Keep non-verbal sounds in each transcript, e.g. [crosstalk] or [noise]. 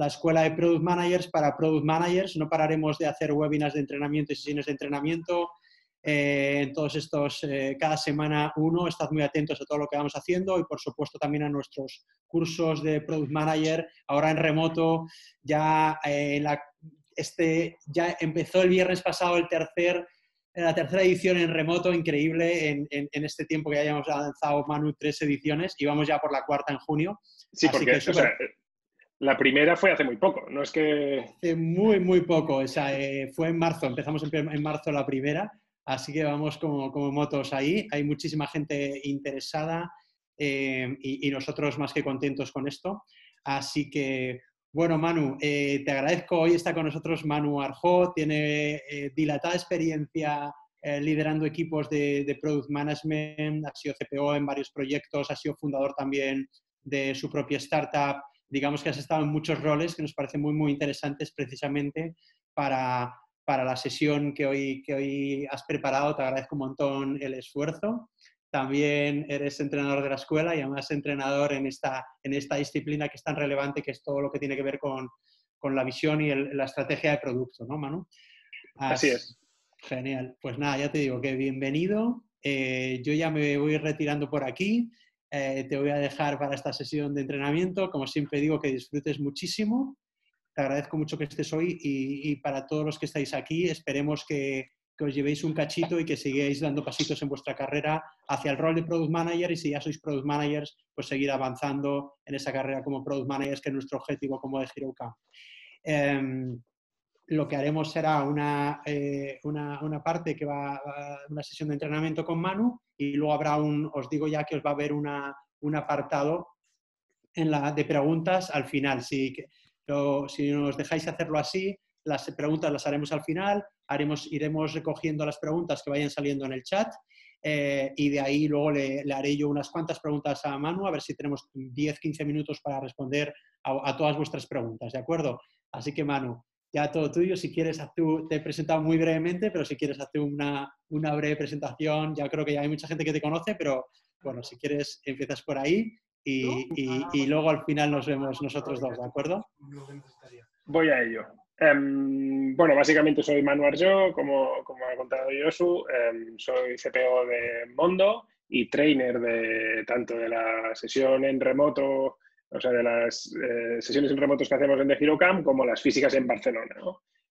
la escuela de Product Managers para Product Managers. No pararemos de hacer webinars de entrenamiento y sesiones de entrenamiento. Eh, en todos estos, eh, cada semana uno, estad muy atentos a todo lo que vamos haciendo y por supuesto también a nuestros cursos de Product Manager, ahora en remoto, ya, eh, la, este, ya empezó el viernes pasado el tercer, la tercera edición en remoto, increíble en, en, este tiempo que ya hayamos lanzado Manu tres ediciones y vamos ya por la cuarta en junio. Sí, porque o sea, la primera fue hace muy poco, no es que... Hace muy, muy poco, o sea, fue en marzo, empezamos en, marzo la primera Así que vamos como, motos ahí. Hay muchísima gente interesada eh, y, nosotros más que contentos con esto. Así que, bueno, Manu, eh, te agradezco. Hoy está con nosotros Manu Arjó, tiene eh, dilatada experiencia liderando equipos de, de, Product Management, ha sido CPO en varios proyectos, ha sido fundador también de su propia startup. Digamos que has estado en muchos roles que nos parecen muy, muy interesantes precisamente para para la sesión que hoy, que hoy has preparado. Te agradezco un montón el esfuerzo. También eres entrenador de la escuela y además entrenador en esta, en esta disciplina que es tan relevante, que es todo lo que tiene que ver con, con la visión y la estrategia de producto, ¿no, Manu? Así es. Genial. Pues nada, ya te digo que bienvenido. Eh, yo ya me voy retirando por aquí. Eh, te voy a dejar para esta sesión de entrenamiento. Como siempre digo, que disfrutes muchísimo te agradezco mucho que estés hoy y, para todos los que estáis aquí, esperemos que, os llevéis un cachito y que sigáis dando pasitos en vuestra carrera hacia el rol de Product Manager y si ya sois Product Managers, pues seguir avanzando en esa carrera como Product Managers, que es nuestro objetivo como de Hero Camp. Lo que haremos será una, eh, una, una, parte que va, a una sesión de entrenamiento con Manu y luego habrá un, os digo ya que os va a haber una, un apartado en la, de preguntas al final. Si, si nos dejáis hacerlo así, las preguntas las haremos al final, haremos, iremos recogiendo las preguntas que vayan saliendo en el chat eh, y de ahí luego le, haré yo unas cuantas preguntas a Manu, a ver si tenemos 10-15 minutos para responder a, todas vuestras preguntas, ¿de acuerdo? Así que Manu, ya todo tuyo, si quieres, tú, te he presentado muy brevemente, pero si quieres hacer una, una breve presentación, ya creo que ya hay mucha gente que te conoce, pero bueno, si quieres, empiezas por ahí y, luego al final nos vemos nosotros dos, ¿de acuerdo? Voy a ello. Em, bueno, básicamente soy Manu Arjo, como, como ha contado Yosu, em, soy CPO de Mondo y trainer de tanto de la sesión en remoto, o sea, de las eh, sesiones en remotos que hacemos en The Hero como las físicas en Barcelona.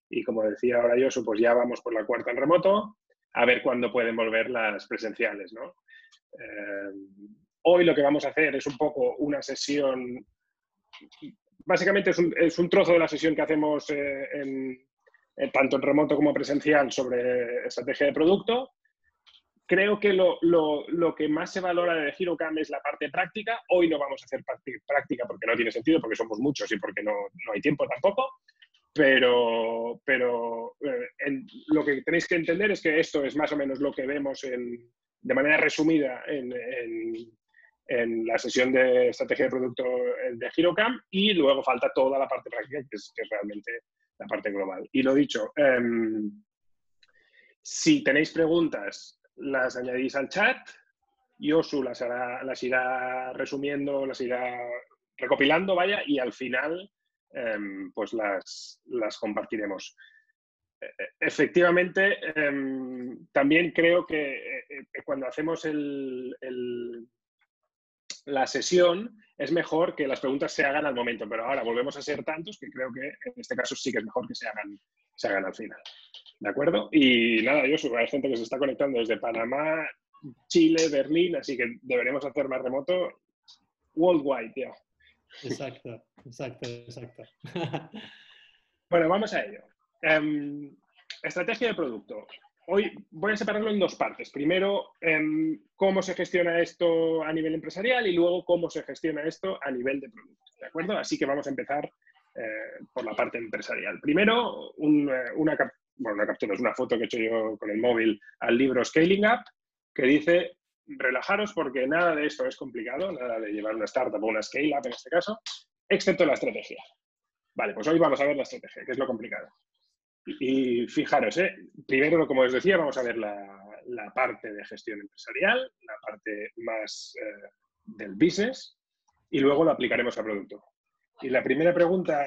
Y como decía ahora Yosu, pues ya vamos por la cuarta en remoto, a ver cuándo pueden volver las presenciales. ¿no? Em, Hoy lo que vamos a hacer es un poco una sesión, básicamente es un, trozo de la sesión que hacemos eh, tanto en remoto como presencial sobre estrategia de producto. Creo que lo, que más se valora de HeroCam es la parte práctica. Hoy no vamos a hacer práctica porque no tiene sentido, porque somos muchos y porque no, hay tiempo tampoco. Pero, pero eh, lo que tenéis que entender es que esto es más o menos lo que vemos de manera resumida en, en la sesión de estrategia de producto de HeroCam y luego falta toda la parte práctica, que es, realmente la parte global. Y lo dicho, em, si tenéis preguntas, las añadís al chat, Yosu las, las irá resumiendo, las irá recopilando, vaya, y al final em, pues las, las compartiremos. E, e, efectivamente, em, también creo que eh, cuando hacemos el la sesión, es mejor que las preguntas se hagan al momento, pero ahora volvemos a ser tantos que creo que en este caso sí que es mejor que se hagan, se hagan al final. ¿De acuerdo? Y nada, yo hay gente que se está conectando desde Panamá, Chile, Berlín, así que deberemos hacer más remoto worldwide, ya. Exacto, exacto, exacto. [laughs] bueno, vamos a ello. Em, estrategia de producto. Hoy voy a separarlo en dos partes. Primero, em, cómo se gestiona esto a nivel empresarial y luego cómo se gestiona esto a nivel de producto. ¿De acuerdo? Así que vamos a empezar eh, por la parte empresarial. Primero, una, una captura, es una foto que he hecho yo con el móvil al libro Scaling Up, que dice, relajaros porque nada de esto es complicado, nada de llevar una startup o una scale-up en este caso, excepto la estrategia. Vale, pues hoy vamos a ver la estrategia, que es lo complicado. Y fijaros, ¿eh? primero, como os decía, vamos a ver la, parte de gestión empresarial, la parte más eh, del business, y luego lo aplicaremos al producto. Y la primera pregunta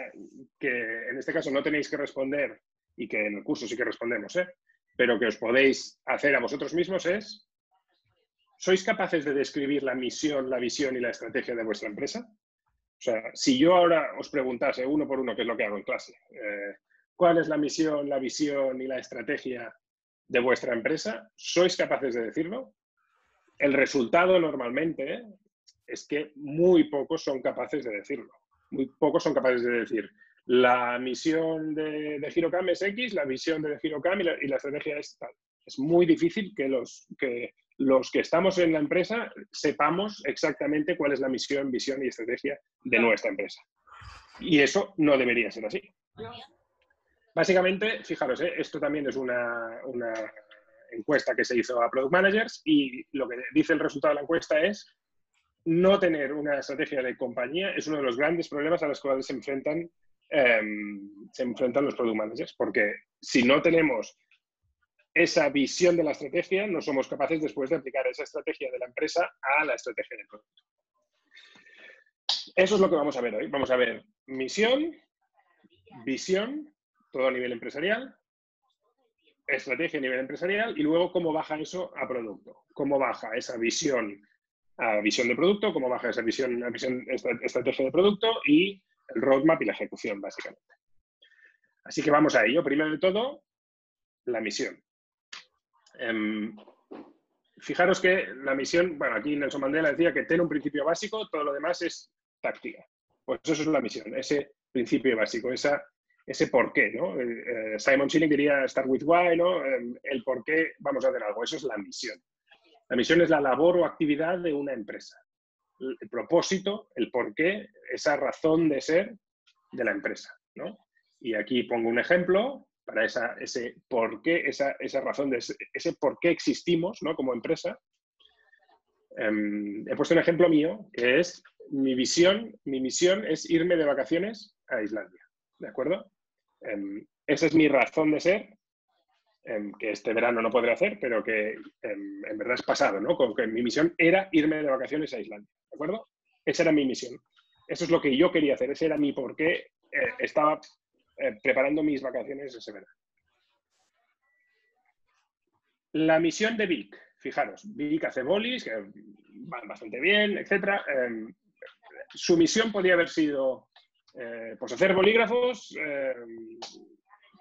que en este caso no tenéis que responder y que en el curso sí que respondemos, ¿eh? pero que os podéis hacer a vosotros mismos es, ¿sois capaces de describir la misión, la visión y la estrategia de vuestra empresa? O sea, si yo ahora os preguntase uno por uno, que es lo que hago en clase, eh, ¿cuál es la misión, la visión y la estrategia de vuestra empresa? ¿Sois capaces de decirlo? El resultado normalmente es que muy pocos son capaces de decirlo. Muy pocos son capaces de decir, la misión de, de Girocam es X, la visión de Girocam y la, y la estrategia es tal. Es muy difícil que los, que los que estamos en la empresa sepamos exactamente cuál es la misión, visión y estrategia de nuestra empresa. Y eso no debería ser así. Básicamente, fijaros, ¿eh? esto también es una, una, encuesta que se hizo a Product Managers y lo que dice el resultado de la encuesta es no tener una estrategia de compañía es uno de los grandes problemas a los cuales se enfrentan Em, se enfrentan los product managers, porque si no tenemos esa visión de la estrategia, no somos capaces después de aplicar esa estrategia de la empresa a la estrategia del producto. Eso es lo que vamos a ver hoy. Vamos a ver misión, visión, todo a nivel empresarial, estrategia a nivel empresarial y luego cómo baja eso a producto. Cómo baja esa visión a visión de producto, cómo baja esa visión a visión, estrategia de producto y el roadmap y la ejecución, básicamente. Así que vamos a ello. Primero de todo, la misión. Em, fijaros que la misión, bueno, aquí Nelson Mandela decía que tiene un principio básico, todo lo demás es táctica. Pues eso es la misión, ese principio básico, esa, ese por qué, ¿no? Eh, Simon Sinek diría start with why, ¿no? Em, el por qué vamos a hacer algo, eso es la misión. La misión es la labor o actividad de una empresa el propósito, el porqué, esa razón de ser de la empresa. ¿no? Y aquí pongo un ejemplo para esa, ese porqué, esa, esa razón de ese, por qué existimos ¿no? como empresa. Em, he puesto un ejemplo mío que es mi visión, mi misión es irme de vacaciones a Islandia. ¿De acuerdo? Em, esa es mi razón de ser que este verano no podré hacer, pero que em, en verdad es pasado, ¿no? Como que mi misión era irme de vacaciones a Islandia, ¿de acuerdo? Esa era mi misión. Eso es lo que yo quería hacer, ese era mi porqué. Eh, estaba eh, preparando mis vacaciones ese verano. La misión de Vic, fijaros, Vic hace bolis, que van bastante bien, etc. Em, su misión podría haber sido eh, pues hacer bolígrafos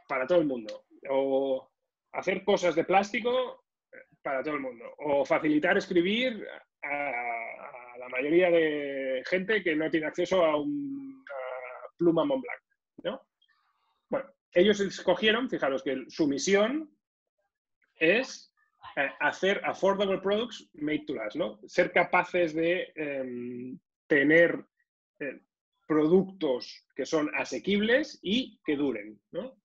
para todo el mundo. O hacer cosas de plástico eh, para todo el mundo o facilitar escribir a, la mayoría de gente que no tiene acceso a una pluma Montblanc, ¿no? Bueno, ellos escogieron, fijaros que su misión es eh, hacer affordable products made to last, ¿no? Ser capaces de em, tener eh, productos que son asequibles y que duren, ¿no?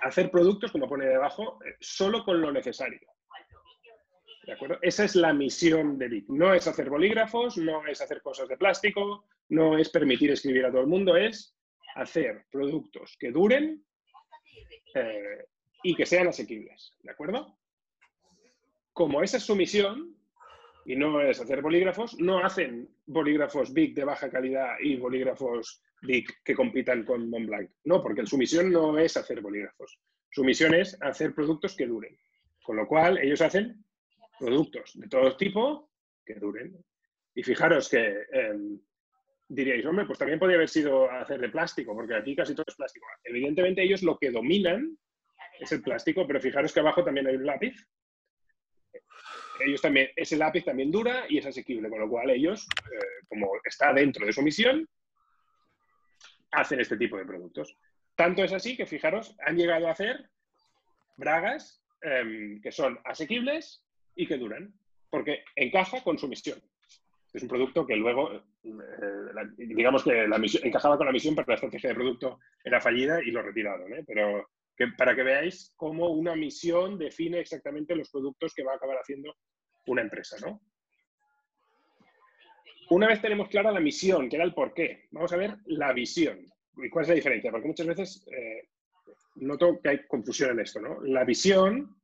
Hacer productos, como pone debajo, eh, solo con lo necesario. ¿De acuerdo? Esa es la misión de Vic. No es hacer bolígrafos, no es hacer cosas de plástico, no es permitir escribir a todo el mundo, es hacer productos que duren eh, y que sean asequibles. ¿De acuerdo? Como esa es su misión, y no es hacer bolígrafos, no hacen bolígrafos Big de baja calidad y bolígrafos que compitan con Montblanc. No, porque su misión no es hacer bolígrafos. Su misión es hacer productos que duren. Con lo cual, ellos hacen productos de todo tipo que duren. Y fijaros que em, diríais, hombre, pues también podría haber sido hacer de plástico, porque aquí casi todo es plástico. Evidentemente, ellos lo que dominan es el plástico, pero fijaros que abajo también hay un lápiz. Ellos también, ese lápiz también dura y es asequible, con lo cual ellos, eh, como está dentro de su misión, hacen este tipo de productos. Tanto es así que, fijaros, han llegado a hacer bragas em, que son asequibles y que duran, porque encaja con su misión. Es un producto que luego, eh, digamos que la misión, encajaba con la misión, pero la estrategia de producto era fallida y lo retiraron. ¿eh? Pero para que veáis cómo una misión define exactamente los productos que va a acabar haciendo una empresa. ¿no? Una vez tenemos clara la misión, que era el porqué, vamos a ver la visión. ¿Y cuál es la diferencia? Porque muchas veces eh, noto que hay confusión en esto, ¿no? La visión,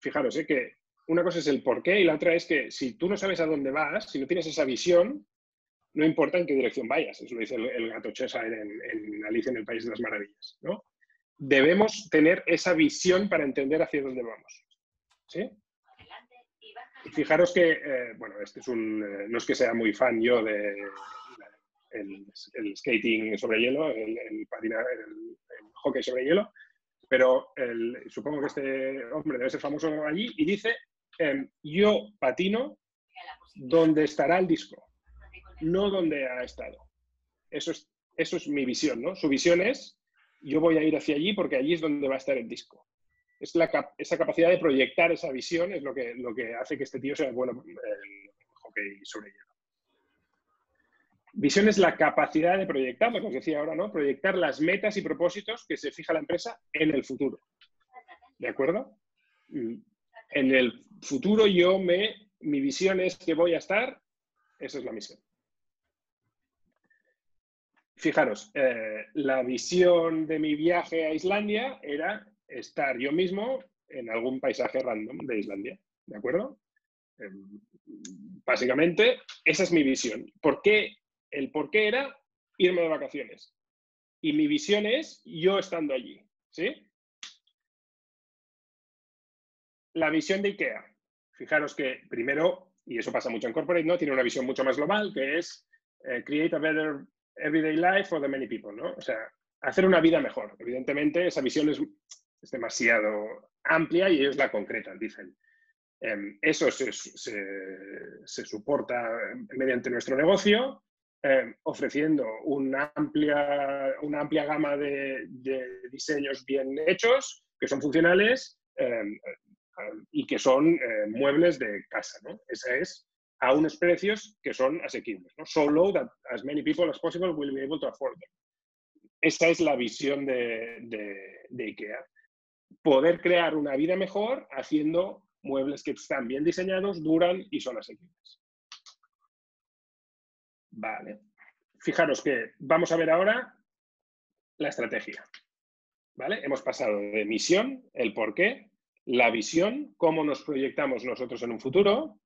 fijaros, ¿eh? que una cosa es el porqué y la otra es que si tú no sabes a dónde vas, si no tienes esa visión, no importa en qué dirección vayas, eso lo dice el, gato Cheshire en, en, Alicia en el País de las Maravillas. ¿no? Debemos tener esa visión para entender hacia dónde vamos. ¿sí? Fijaros que, eh, bueno, este es un, eh, no es que sea muy fan yo de el, skating sobre hielo, el, el, hockey sobre hielo, pero supongo que este hombre debe ser famoso allí y dice, em, yo patino donde estará el disco, no donde ha estado. Eso es, eso es mi visión, ¿no? Su visión es, yo voy a ir hacia allí porque allí es donde va a estar el disco es la, esa capacidad de proyectar esa visión es lo que, lo que hace que este tío sea bueno sobre hielo. Visión es la capacidad de proyectar, lo que os decía ahora, ¿no? Proyectar las metas y propósitos que se fija la empresa en el futuro. ¿De acuerdo? Mm. En el futuro yo me, mi visión es que voy a estar, esa es la misión. Fijaros, eh, la visión de mi viaje a Islandia era estar yo mismo en algún paisaje random de Islandia, ¿de acuerdo? Em, básicamente, esa es mi visión. ¿Por qué? El por qué era irme de vacaciones. Y mi visión es yo estando allí, ¿sí? La visión de IKEA. Fijaros que primero, y eso pasa mucho en corporate, ¿no? Tiene una visión mucho más global que es eh, create a better everyday life for the many people, ¿no? O sea, hacer una vida mejor. Evidentemente, esa visión es es demasiado amplia y ellos la concretan, dicen. Em, eso se, se, soporta mediante nuestro negocio, em, ofreciendo una amplia, una amplia gama de, diseños bien hechos, que son funcionales em, y que son eh, muebles de casa. ¿no? Esa es a unos precios que son asequibles. ¿no? So low that as many people as possible will be able to afford them. Esa es la visión de, de IKEA poder crear una vida mejor haciendo muebles que están bien diseñados, duran y son asequibles. Vale. Fijaros que vamos a ver ahora la estrategia. ¿Vale? Hemos pasado de misión, el por qué, la visión, cómo nos proyectamos nosotros en un futuro,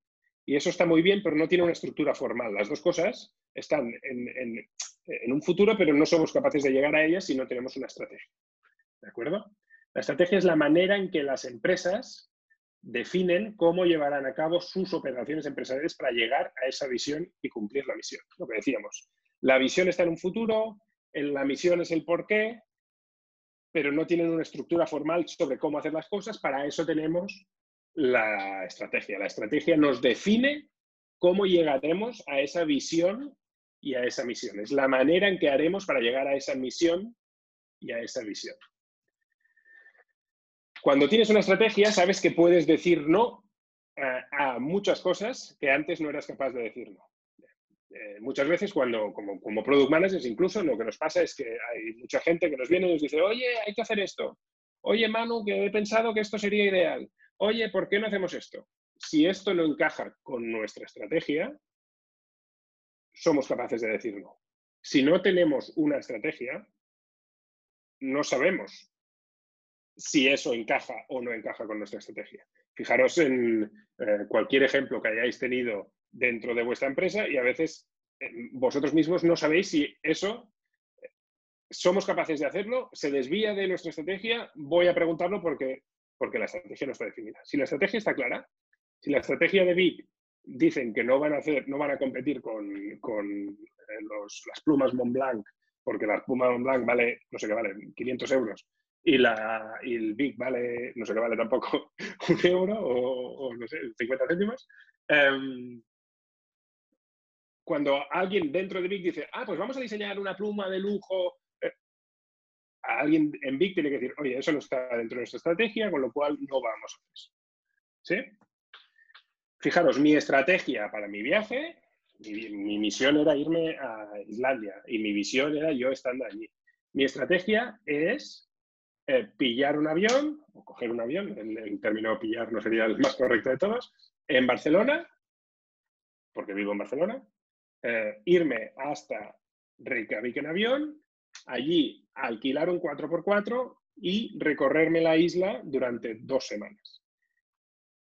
y eso está muy bien, pero no tiene una estructura formal. Las dos cosas están en, en un futuro, pero no somos capaces de llegar a ellas si no tenemos una estrategia. ¿De acuerdo? La estrategia es la manera en que las empresas definen cómo llevarán a cabo sus operaciones empresariales para llegar a esa visión y cumplir la misión. Lo que decíamos, la visión está en un futuro, la misión es el porqué, pero no tienen una estructura formal sobre cómo hacer las cosas. Para eso tenemos la estrategia. La estrategia nos define cómo llegaremos a esa visión y a esa misión. Es la manera en que haremos para llegar a esa misión y a esa visión. Cuando tienes una estrategia, sabes que puedes decir no a, muchas cosas que antes no eras capaz de decir no. Eh, muchas veces cuando, como, como, product managers, incluso lo que nos pasa es que hay mucha gente que nos viene y nos dice, oye, hay que hacer esto. Oye, Manu, que he pensado que esto sería ideal. Oye, ¿por qué no hacemos esto? Si esto no encaja con nuestra estrategia, somos capaces de decir no. Si no tenemos una estrategia, no sabemos si eso encaja o no encaja con nuestra estrategia. Fijaros en eh, cualquier ejemplo que hayáis tenido dentro de vuestra empresa y a veces eh, vosotros mismos no sabéis si eso eh, somos capaces de hacerlo, se desvía de nuestra estrategia, voy a preguntarlo porque, porque la estrategia no está definida. Si la estrategia está clara, si la estrategia de BIP dicen que no van a hacer, no van a competir con, las plumas Montblanc, porque la pluma Montblanc vale, no sé qué vale, 500 euros, y, la, y el Big vale, no sé qué vale tampoco, [laughs] un euro o, no sé, 50 céntimos. Em, cuando alguien dentro de Big dice, ah, pues vamos a diseñar una pluma de lujo, eh, alguien en Big tiene que decir, oye, eso no está dentro de nuestra estrategia, con lo cual no vamos a eso. ¿Sí? Fijaros, mi estrategia para mi viaje, mi misión era irme a Islandia y mi visión era yo estando allí. Mi estrategia es eh, pillar un avión, o coger un avión, el, término pillar no sería el más correcto de todos, en Barcelona, porque vivo en Barcelona, eh, irme hasta Reykjavik en avión, allí alquilar un 4x4 y recorrerme la isla durante dos semanas.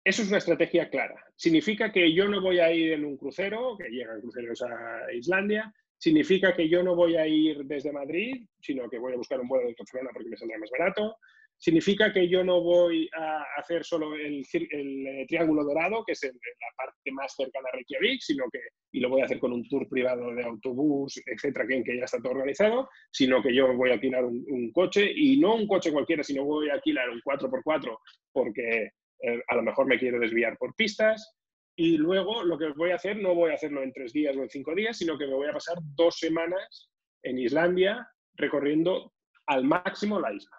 eso es una estrategia clara. Significa que yo no voy a ir en un crucero, que llegan cruceros a Islandia, significa que yo no voy a ir desde Madrid, sino que voy a buscar un vuelo de Barcelona porque me saldrá más barato. Significa que yo no voy a hacer solo el, eh, Triángulo Dorado, que es la parte más cercana a Reykjavik, sino que, y lo voy a hacer con un tour privado de autobús, etcétera, que, ya está todo organizado, sino que yo voy a alquilar un, coche, y no un coche cualquiera, sino voy a alquilar un 4x4 porque eh, a lo mejor me quiero desviar por pistas, y luego lo que voy a hacer no voy a hacerlo en tres días o en cinco días, sino que me voy a pasar dos semanas en Islandia recorriendo al máximo la isla.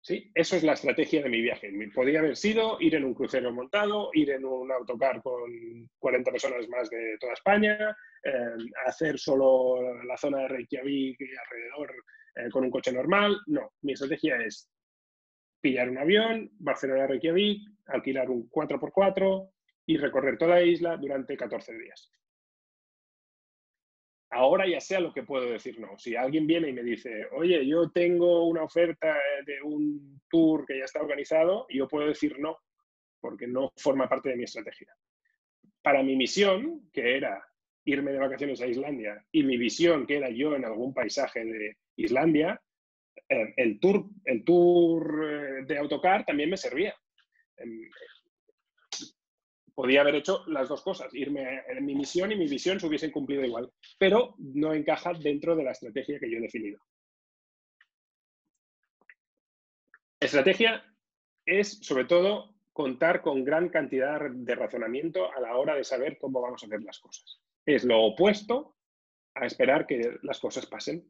¿Sí? Eso es la estrategia de mi viaje. Podría haber sido ir en un crucero montado, ir en un autocar con 40 personas más de toda España, eh, hacer solo la zona de Reykjavik y alrededor eh, con un coche normal. No, mi estrategia es pillar un avión, Barcelona-Reykjavik, alquilar un 4x4, y recorrer toda la isla durante 14 días. Ahora ya sea lo que puedo decir no. Si alguien viene y me dice, oye, yo tengo una oferta de un tour que ya está organizado, yo puedo decir no, porque no forma parte de mi estrategia. Para mi misión, que era irme de vacaciones a Islandia, y mi visión, que era yo en algún paisaje de Islandia, eh, el, tour, el tour eh, de autocar también me servía. Podía haber hecho las dos cosas, irme en mi misión y mi visión se hubiesen cumplido igual, pero no encaja dentro de la estrategia que yo he definido. Estrategia es, sobre todo, contar con gran cantidad de razonamiento a la hora de saber cómo vamos a hacer las cosas. Es lo opuesto a esperar que las cosas pasen.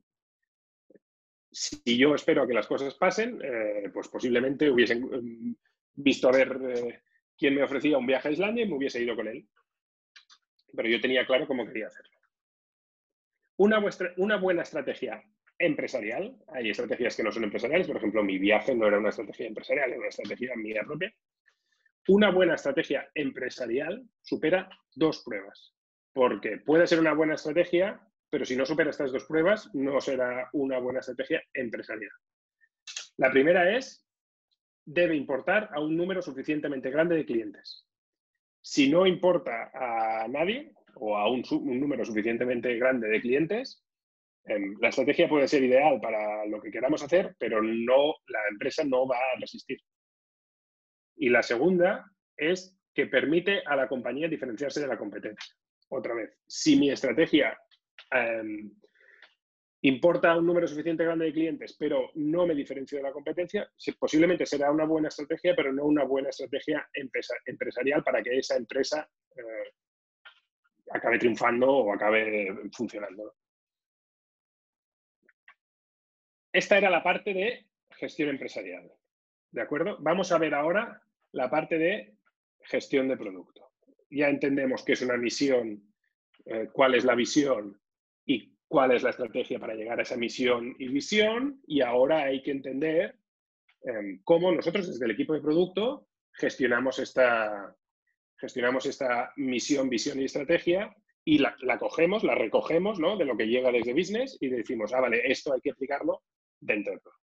Si yo espero a que las cosas pasen, eh, pues posiblemente hubiesen mm, visto a ver eh, quien me ofrecía un viaje a Islandia y me hubiese ido con él. Pero yo tenía claro cómo quería hacerlo. Una, una buena estrategia empresarial, hay estrategias que no son empresariales, por ejemplo, mi viaje no era una estrategia empresarial, era una estrategia mía propia. Una buena estrategia empresarial supera dos pruebas, porque puede ser una buena estrategia, pero si no supera estas dos pruebas, no será una buena estrategia empresarial. La primera es debe importar a un número suficientemente grande de clientes. Si no importa a nadie o a un, número suficientemente grande de clientes, em, la estrategia puede ser ideal para lo que queramos hacer, pero no, la empresa no va a resistir. Y la segunda es que permite a la compañía diferenciarse de la competencia. Otra vez, si mi estrategia em, importa un número suficiente grande de clientes, pero no me diferencio de la competencia, posiblemente será una buena estrategia, pero no una buena estrategia empresarial para que esa empresa eh, acabe triunfando o acabe funcionando. Esta era la parte de gestión empresarial. ¿De acuerdo? Vamos a ver ahora la parte de gestión de producto. Ya entendemos qué es una misión, eh, cuál es la visión y cuál es la estrategia para llegar a esa misión y visión y ahora hay que entender em, cómo nosotros desde el equipo de producto gestionamos esta, gestionamos esta misión, visión y estrategia y la, cogemos, la recogemos ¿no? de lo que llega desde business y decimos, ah, vale, esto hay que aplicarlo dentro del producto.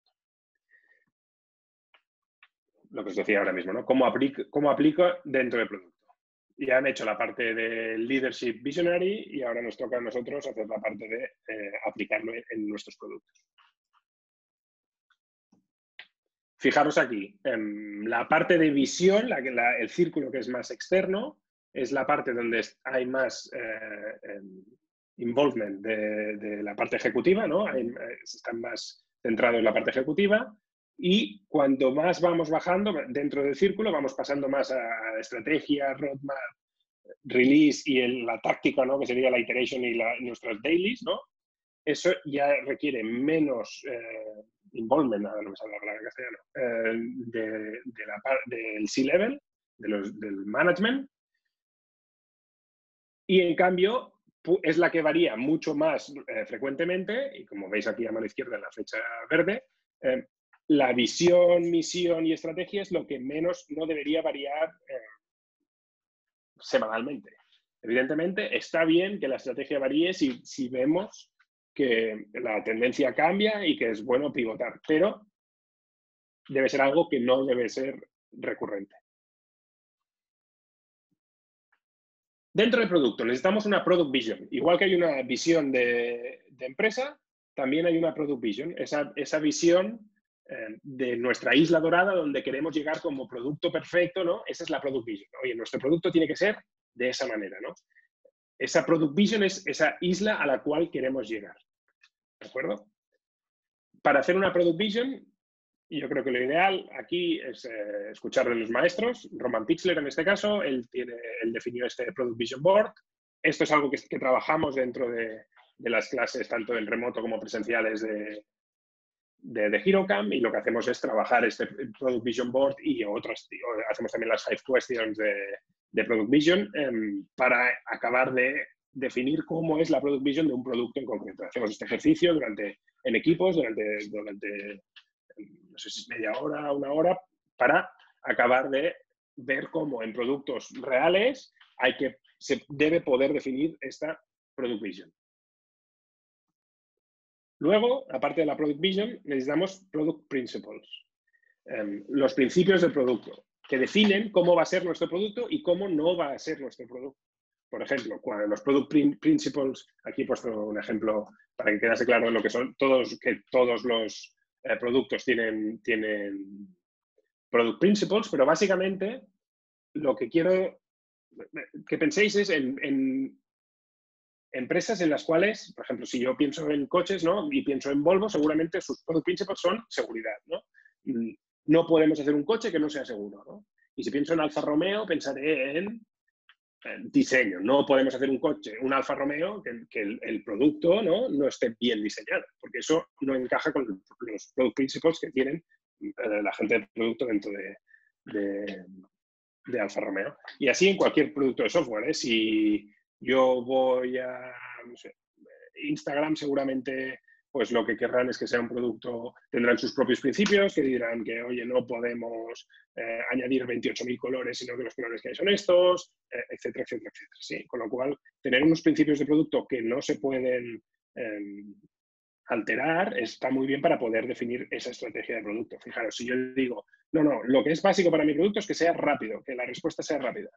Lo que os decía ahora mismo, ¿no? ¿Cómo, aplica, cómo aplica dentro del producto? Ya han hecho la parte del leadership visionary y ahora nos toca a nosotros hacer la parte de eh, aplicarlo en, nuestros productos. Fijaros aquí, en la parte de visión, la, el círculo que es más externo, es la parte donde hay más eh, em, involvement de, la parte ejecutiva, ¿no? Eh, están más centrados en la parte ejecutiva y cuando más vamos bajando dentro del círculo, vamos pasando más a estrategia, roadmap, release y la táctica, ¿no? que sería la iteration y nuestras dailies, ¿no? eso ya requiere menos eh, involvement, no me sale la castellano, eh, del C-level, de del management. Y en cambio, es la que varía mucho más eh, frecuentemente, y como veis aquí a mano izquierda en la flecha verde, eh, la visión, misión y estrategia es lo que menos no debería variar eh, semanalmente. Evidentemente, está bien que la estrategia varíe si, si vemos que la tendencia cambia y que es bueno pivotar, pero debe ser algo que no debe ser recurrente. Dentro del producto necesitamos una product vision. Igual que hay una visión de, empresa, también hay una product vision. Esa, esa visión eh, de nuestra isla dorada donde queremos llegar como producto perfecto, ¿no? Esa es la product vision. Oye, nuestro producto tiene que ser de esa manera, ¿no? Esa product vision es esa isla a la cual queremos llegar. ¿De acuerdo? Para hacer una product vision yo creo que lo ideal aquí es eh, escuchar de los maestros. Roman Pixler, en este caso, él, tiene, él definió este Product Vision Board. Esto es algo que, que trabajamos dentro de, de, las clases, tanto en remoto como presenciales de, de, de HeroCam. Y lo que hacemos es trabajar este Product Vision Board y otras. hacemos también las five questions de, de Product Vision em, para acabar de definir cómo es la Product Vision de un producto en concreto. Hacemos este ejercicio durante, en equipos durante, durante no sé si media hora, una hora, para acabar de ver cómo en productos reales hay que, se debe poder definir esta Product Vision. Luego, aparte de la Product Vision, necesitamos Product Principles, em, los principios del producto, que definen cómo va a ser nuestro producto y cómo no va a ser nuestro producto. Por ejemplo, los Product Principles, aquí he puesto un ejemplo para que quedase claro lo que son todos, que todos los eh, productos tienen, tienen product principles, pero básicamente lo que quiero que penséis es en, empresas en las cuales, por ejemplo, si yo pienso en coches ¿no? y pienso en Volvo, seguramente sus product principles son seguridad. ¿no? Mm, no podemos hacer un coche que no sea seguro. ¿no? Y si pienso en Alfa Romeo, pensaré en diseño. No podemos hacer un coche, un Alfa Romeo, que, el, producto ¿no? no esté bien diseñado, porque eso no encaja con los product principles que tienen eh, la gente de producto dentro de, de, Alfa Romeo. Y así en cualquier producto de software. ¿eh? Si yo voy a Instagram, seguramente pues lo que querrán es que sea un producto, tendrán sus propios principios, que dirán que, oye, no podemos eh, añadir 28.000 colores, sino que los colores que hay son estos, eh, etcétera, etcétera, etcétera. ¿sí? Con lo cual, tener unos principios de producto que no se pueden em, alterar está muy bien para poder definir esa estrategia de producto. Fijaros, si yo digo, no, no, lo que es básico para mi producto es que sea rápido, que la respuesta sea rápida.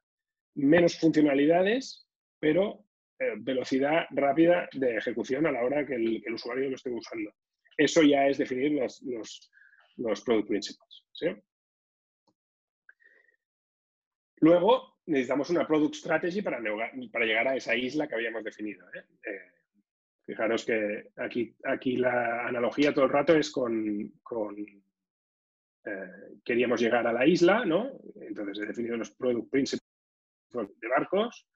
Menos funcionalidades, pero eh, velocidad rápida de ejecución a la hora que el, usuario lo esté usando. Eso ya es definir los, los, product principles. Luego necesitamos una product strategy para, para, llegar a esa isla que habíamos definido. ¿eh? Eh, fijaros que aquí, aquí la analogía todo el rato es con, queríamos llegar a la isla, ¿no? Entonces he definido los product principles de barcos,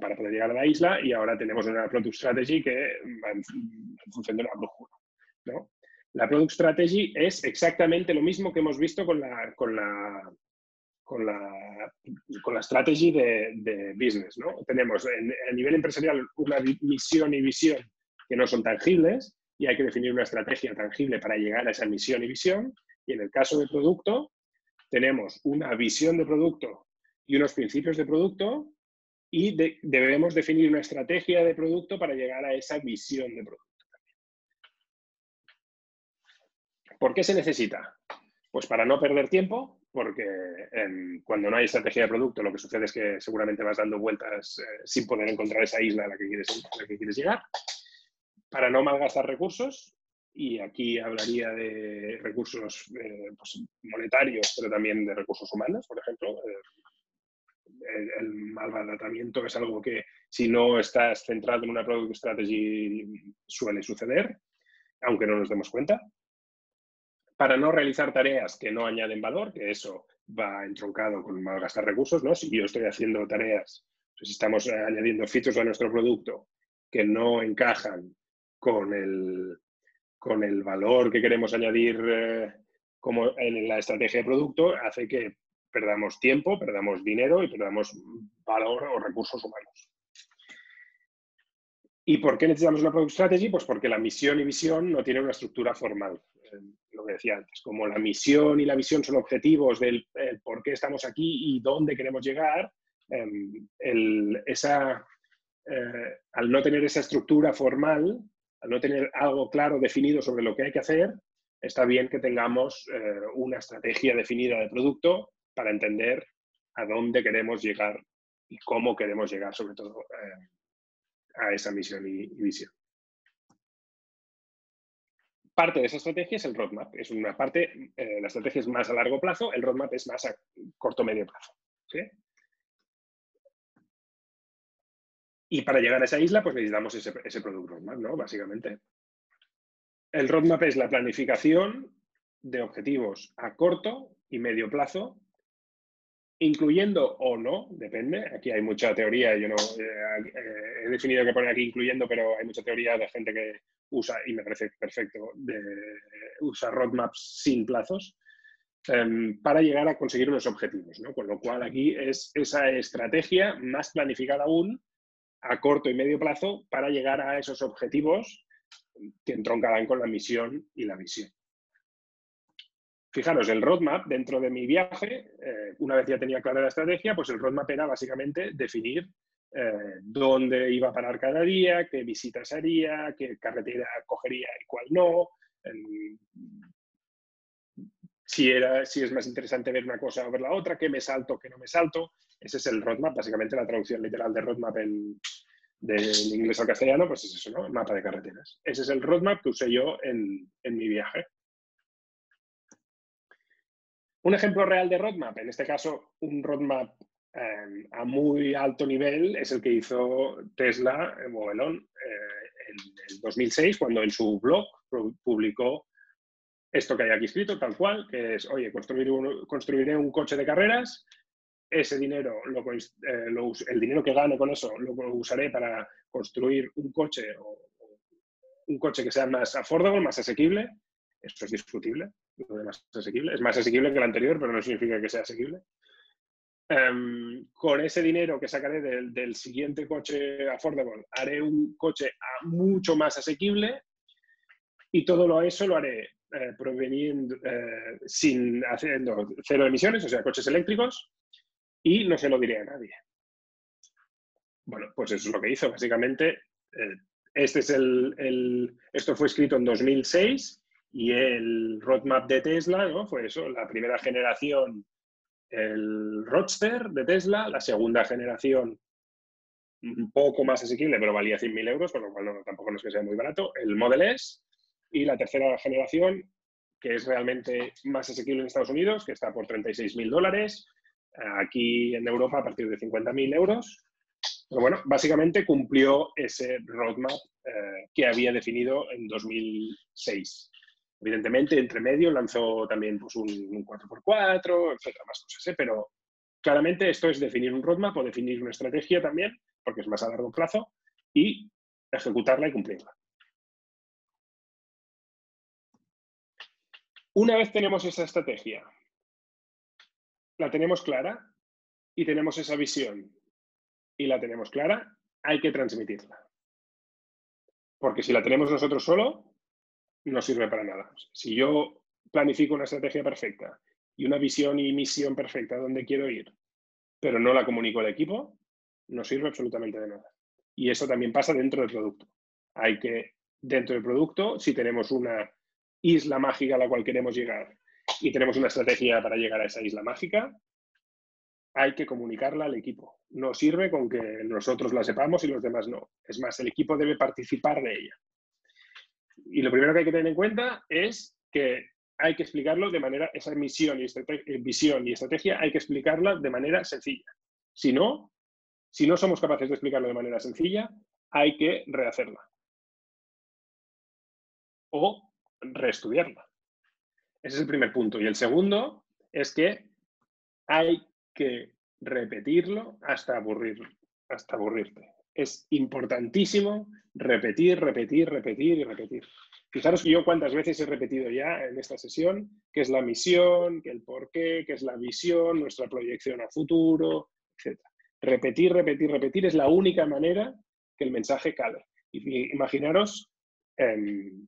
para poder llegar a la isla y ahora tenemos una Product Strategy que va en, función de la brújula. ¿no? La Product Strategy es exactamente lo mismo que hemos visto con la, con la, con la, con la strategy de, de business. ¿no? Tenemos a nivel empresarial una misión y visión que no son tangibles y hay que definir una estrategia tangible para llegar a esa misión y visión. Y en el caso de producto, tenemos una visión de producto y unos principios de producto y debemos definir una estrategia de producto para llegar a esa visión de producto. ¿Por qué se necesita? Pues para no perder tiempo, porque em, cuando no hay estrategia de producto lo que sucede es que seguramente vas dando vueltas eh, sin poder encontrar esa isla a la que quieres, la que quieres llegar. Para no malgastar recursos, y aquí hablaría de recursos eh, pues, monetarios, pero también de recursos humanos, por ejemplo, eh, el, malbaratamiento es algo que si no estás centrado en una product strategy suele suceder, aunque no nos demos cuenta. Para no realizar tareas que no añaden valor, que eso va entroncado con malgastar recursos, ¿no? Si yo estoy haciendo tareas, pues si estamos añadiendo features a nuestro producto que no encajan con el, con el valor que queremos añadir eh, como en la estrategia de producto, hace que perdamos tiempo, perdamos dinero y perdamos valor o recursos humanos. ¿Y por qué necesitamos una Product Strategy? Pues porque la misión y visión no tienen una estructura formal. Eh, lo que decía antes, como la misión y la visión son objetivos del por qué estamos aquí y dónde queremos llegar, em, esa, eh, al no tener esa estructura formal, al no tener algo claro definido sobre lo que hay que hacer, está bien que tengamos eh, una estrategia definida de producto para entender a dónde queremos llegar y cómo queremos llegar sobre todo eh, a esa misión y, visión. Parte de esa estrategia es el roadmap. Es una parte, eh, la estrategia es más a largo plazo, el roadmap es más a corto medio plazo. Y para llegar a esa isla, pues necesitamos ese, ese product roadmap, ¿no? Básicamente. El roadmap es la planificación de objetivos a corto y medio plazo, incluyendo o no, depende. Aquí hay mucha teoría, yo no eh, he definido que poner aquí incluyendo, pero hay mucha teoría de gente que usa, y me parece perfecto, de, usa roadmaps sin plazos em, para llegar a conseguir unos objetivos. ¿no? Con lo cual aquí es esa estrategia más planificada aún a corto y medio plazo para llegar a esos objetivos que entroncarán con la misión y la visión. Fijaros, el roadmap dentro de mi viaje, eh, una vez ya tenía clara la estrategia, pues el roadmap era básicamente definir eh, dónde iba a parar cada día, qué visitas haría, qué carretera cogería y cuál no, si, era, si es más interesante ver una cosa o ver la otra, qué me salto, qué no me salto. Ese es el roadmap, básicamente la traducción literal de roadmap en, del inglés al castellano, pues es eso, ¿no? El mapa de carreteras. Ese es el roadmap que usé yo en, en mi viaje. Un ejemplo real de roadmap, en este caso un roadmap em, a muy alto nivel, es el que hizo Tesla en Movelón eh, en el 2006, cuando en su blog publicó esto que hay aquí escrito, tal cual, que es, oye, construir construiré un coche de carreras, ese dinero, eh, el dinero que gane con eso, lo usaré para construir un coche o, un coche que sea más affordable, más asequible. Eso es discutible más asequible. Es más asequible que el anterior, pero no significa que sea asequible. Em, con ese dinero que sacaré del, siguiente coche affordable, haré un coche mucho más asequible y todo lo, eso lo haré eh, proveniendo, eh, sin haciendo cero emisiones, o sea, coches eléctricos, y no se lo diré a nadie. Bueno, pues eso es lo que hizo, básicamente. Eh, este es el, esto fue escrito en 2006 y el roadmap de Tesla ¿no? fue eso, la primera generación, el Roadster de Tesla, la segunda generación, un poco más asequible, pero valía 100.000 euros, con lo cual no, tampoco no es que sea muy barato, el Model S, y la tercera generación, que es realmente más asequible en Estados Unidos, que está por 36.000 dólares, aquí en Europa a partir de 50.000 euros. Pero bueno, básicamente cumplió ese roadmap eh, que había definido en 2006. Evidentemente, entre medio lanzó también pues, un, 4x4, etcétera, más cosas, ¿eh? pero claramente esto es definir un roadmap o definir una estrategia también, porque es más a largo plazo, y ejecutarla y cumplirla. Una vez tenemos esa estrategia, la tenemos clara y tenemos esa visión y la tenemos clara, hay que transmitirla. Porque si la tenemos nosotros solo, no sirve para nada. Si yo planifico una estrategia perfecta y una visión y misión perfecta donde quiero ir, pero no la comunico al equipo, no sirve absolutamente de nada. Y eso también pasa dentro del producto. Hay que, dentro del producto, si tenemos una isla mágica a la cual queremos llegar y tenemos una estrategia para llegar a esa isla mágica, hay que comunicarla al equipo. No sirve con que nosotros la sepamos y los demás no. Es más, el equipo debe participar de ella. Y lo primero que hay que tener en cuenta es que hay que explicarlo de manera, esa misión y eh, visión y estrategia hay que explicarla de manera sencilla. Si no, si no somos capaces de explicarlo de manera sencilla, hay que rehacerla. O reestudiarla. Ese es el primer punto. Y el segundo es que hay que repetirlo hasta aburrir, hasta aburrirte es importantísimo repetir, repetir, repetir y repetir. Fijaros que yo cuántas veces he repetido ya en esta sesión que es la misión, que el porqué, que es la visión, nuestra proyección a futuro, etc. Repetir, repetir, repetir es la única manera que el mensaje cale. Imaginaros, em,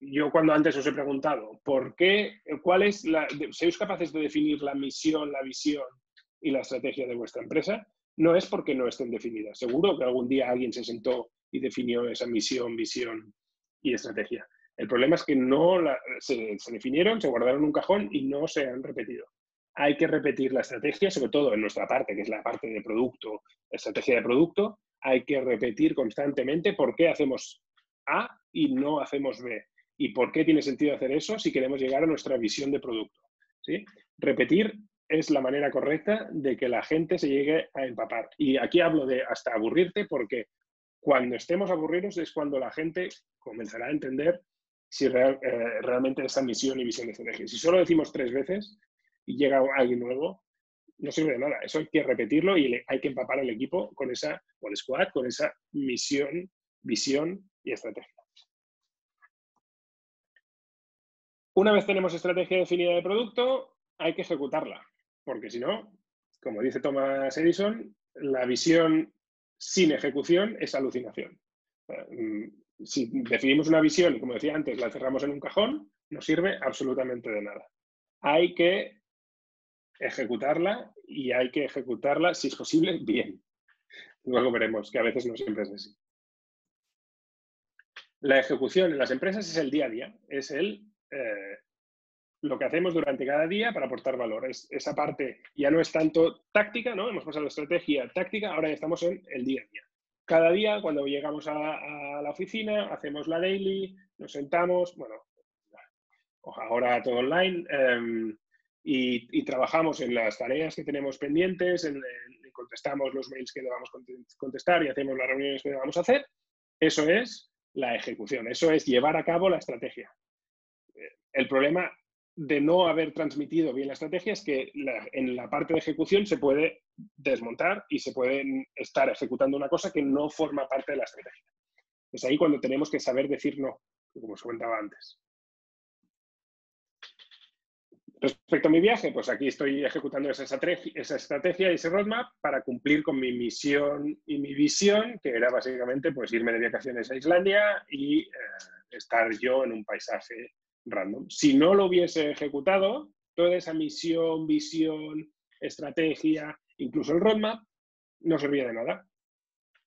yo cuando antes os he preguntado, ¿por qué, cuál es la, ¿sois capaces de definir la misión, la visión y la estrategia de vuestra empresa? No es porque no estén definidas. Seguro que algún día alguien se sentó y definió esa misión, visión y estrategia. El problema es que no se, definieron, se guardaron en un cajón y no se han repetido. hay que repetir la estrategia, sobre todo en nuestra parte, que es la parte de producto, estrategia de producto, hay que repetir constantemente por qué hacemos A y no hacemos B. Y por qué tiene sentido hacer eso si queremos llegar a nuestra visión de producto. ¿sí? Repetir es la manera correcta de que la gente se llegue a empapar. Y aquí hablo de hasta aburrirte porque cuando estemos aburridos es cuando la gente comenzará a entender si eh, realmente esa misión y visión de estrategia. Si solo decimos tres veces y llega alguien nuevo, no sirve de nada. Eso hay que repetirlo y hay que empapar al equipo con esa, o al squad, con esa misión, visión y estrategia. Una vez tenemos estrategia definida de producto, hay que ejecutarla, porque si no, como dice Thomas Edison, la visión sin ejecución es alucinación. Mm, si definimos una visión y, como decía antes, la cerramos en un cajón, no sirve absolutamente de nada. Hay que ejecutarla y hay que ejecutarla, si es posible, bien. Luego veremos que a veces no siempre es así. La ejecución en las empresas es el día a día, es el, eh, lo que hacemos durante cada día para aportar valor. Es, esa parte ya no es tanto táctica, ¿no? Hemos pasado de estrategia táctica, ahora estamos en el día a día. Cada día, cuando llegamos a, la oficina, hacemos la daily, nos sentamos, bueno, ahora todo online, em, y, trabajamos en las tareas que tenemos pendientes, en, contestamos los mails que debamos contestar y hacemos las reuniones que debamos hacer. Eso es la ejecución, eso es llevar a cabo la estrategia. El problema de no haber transmitido bien la estrategia es que en la parte de ejecución se puede desmontar y se puede estar ejecutando una cosa que no forma parte de la estrategia. Es ahí cuando tenemos que saber decir no, como os comentaba antes. Respecto a mi viaje, pues aquí estoy ejecutando esa estrategia, esa estrategia y ese roadmap para cumplir con mi misión y mi visión, que era básicamente pues, irme de vacaciones a Islandia y eh, estar yo en un paisaje random. Si no lo hubiese ejecutado, toda esa misión, visión, estrategia, incluso el roadmap, no servía de nada.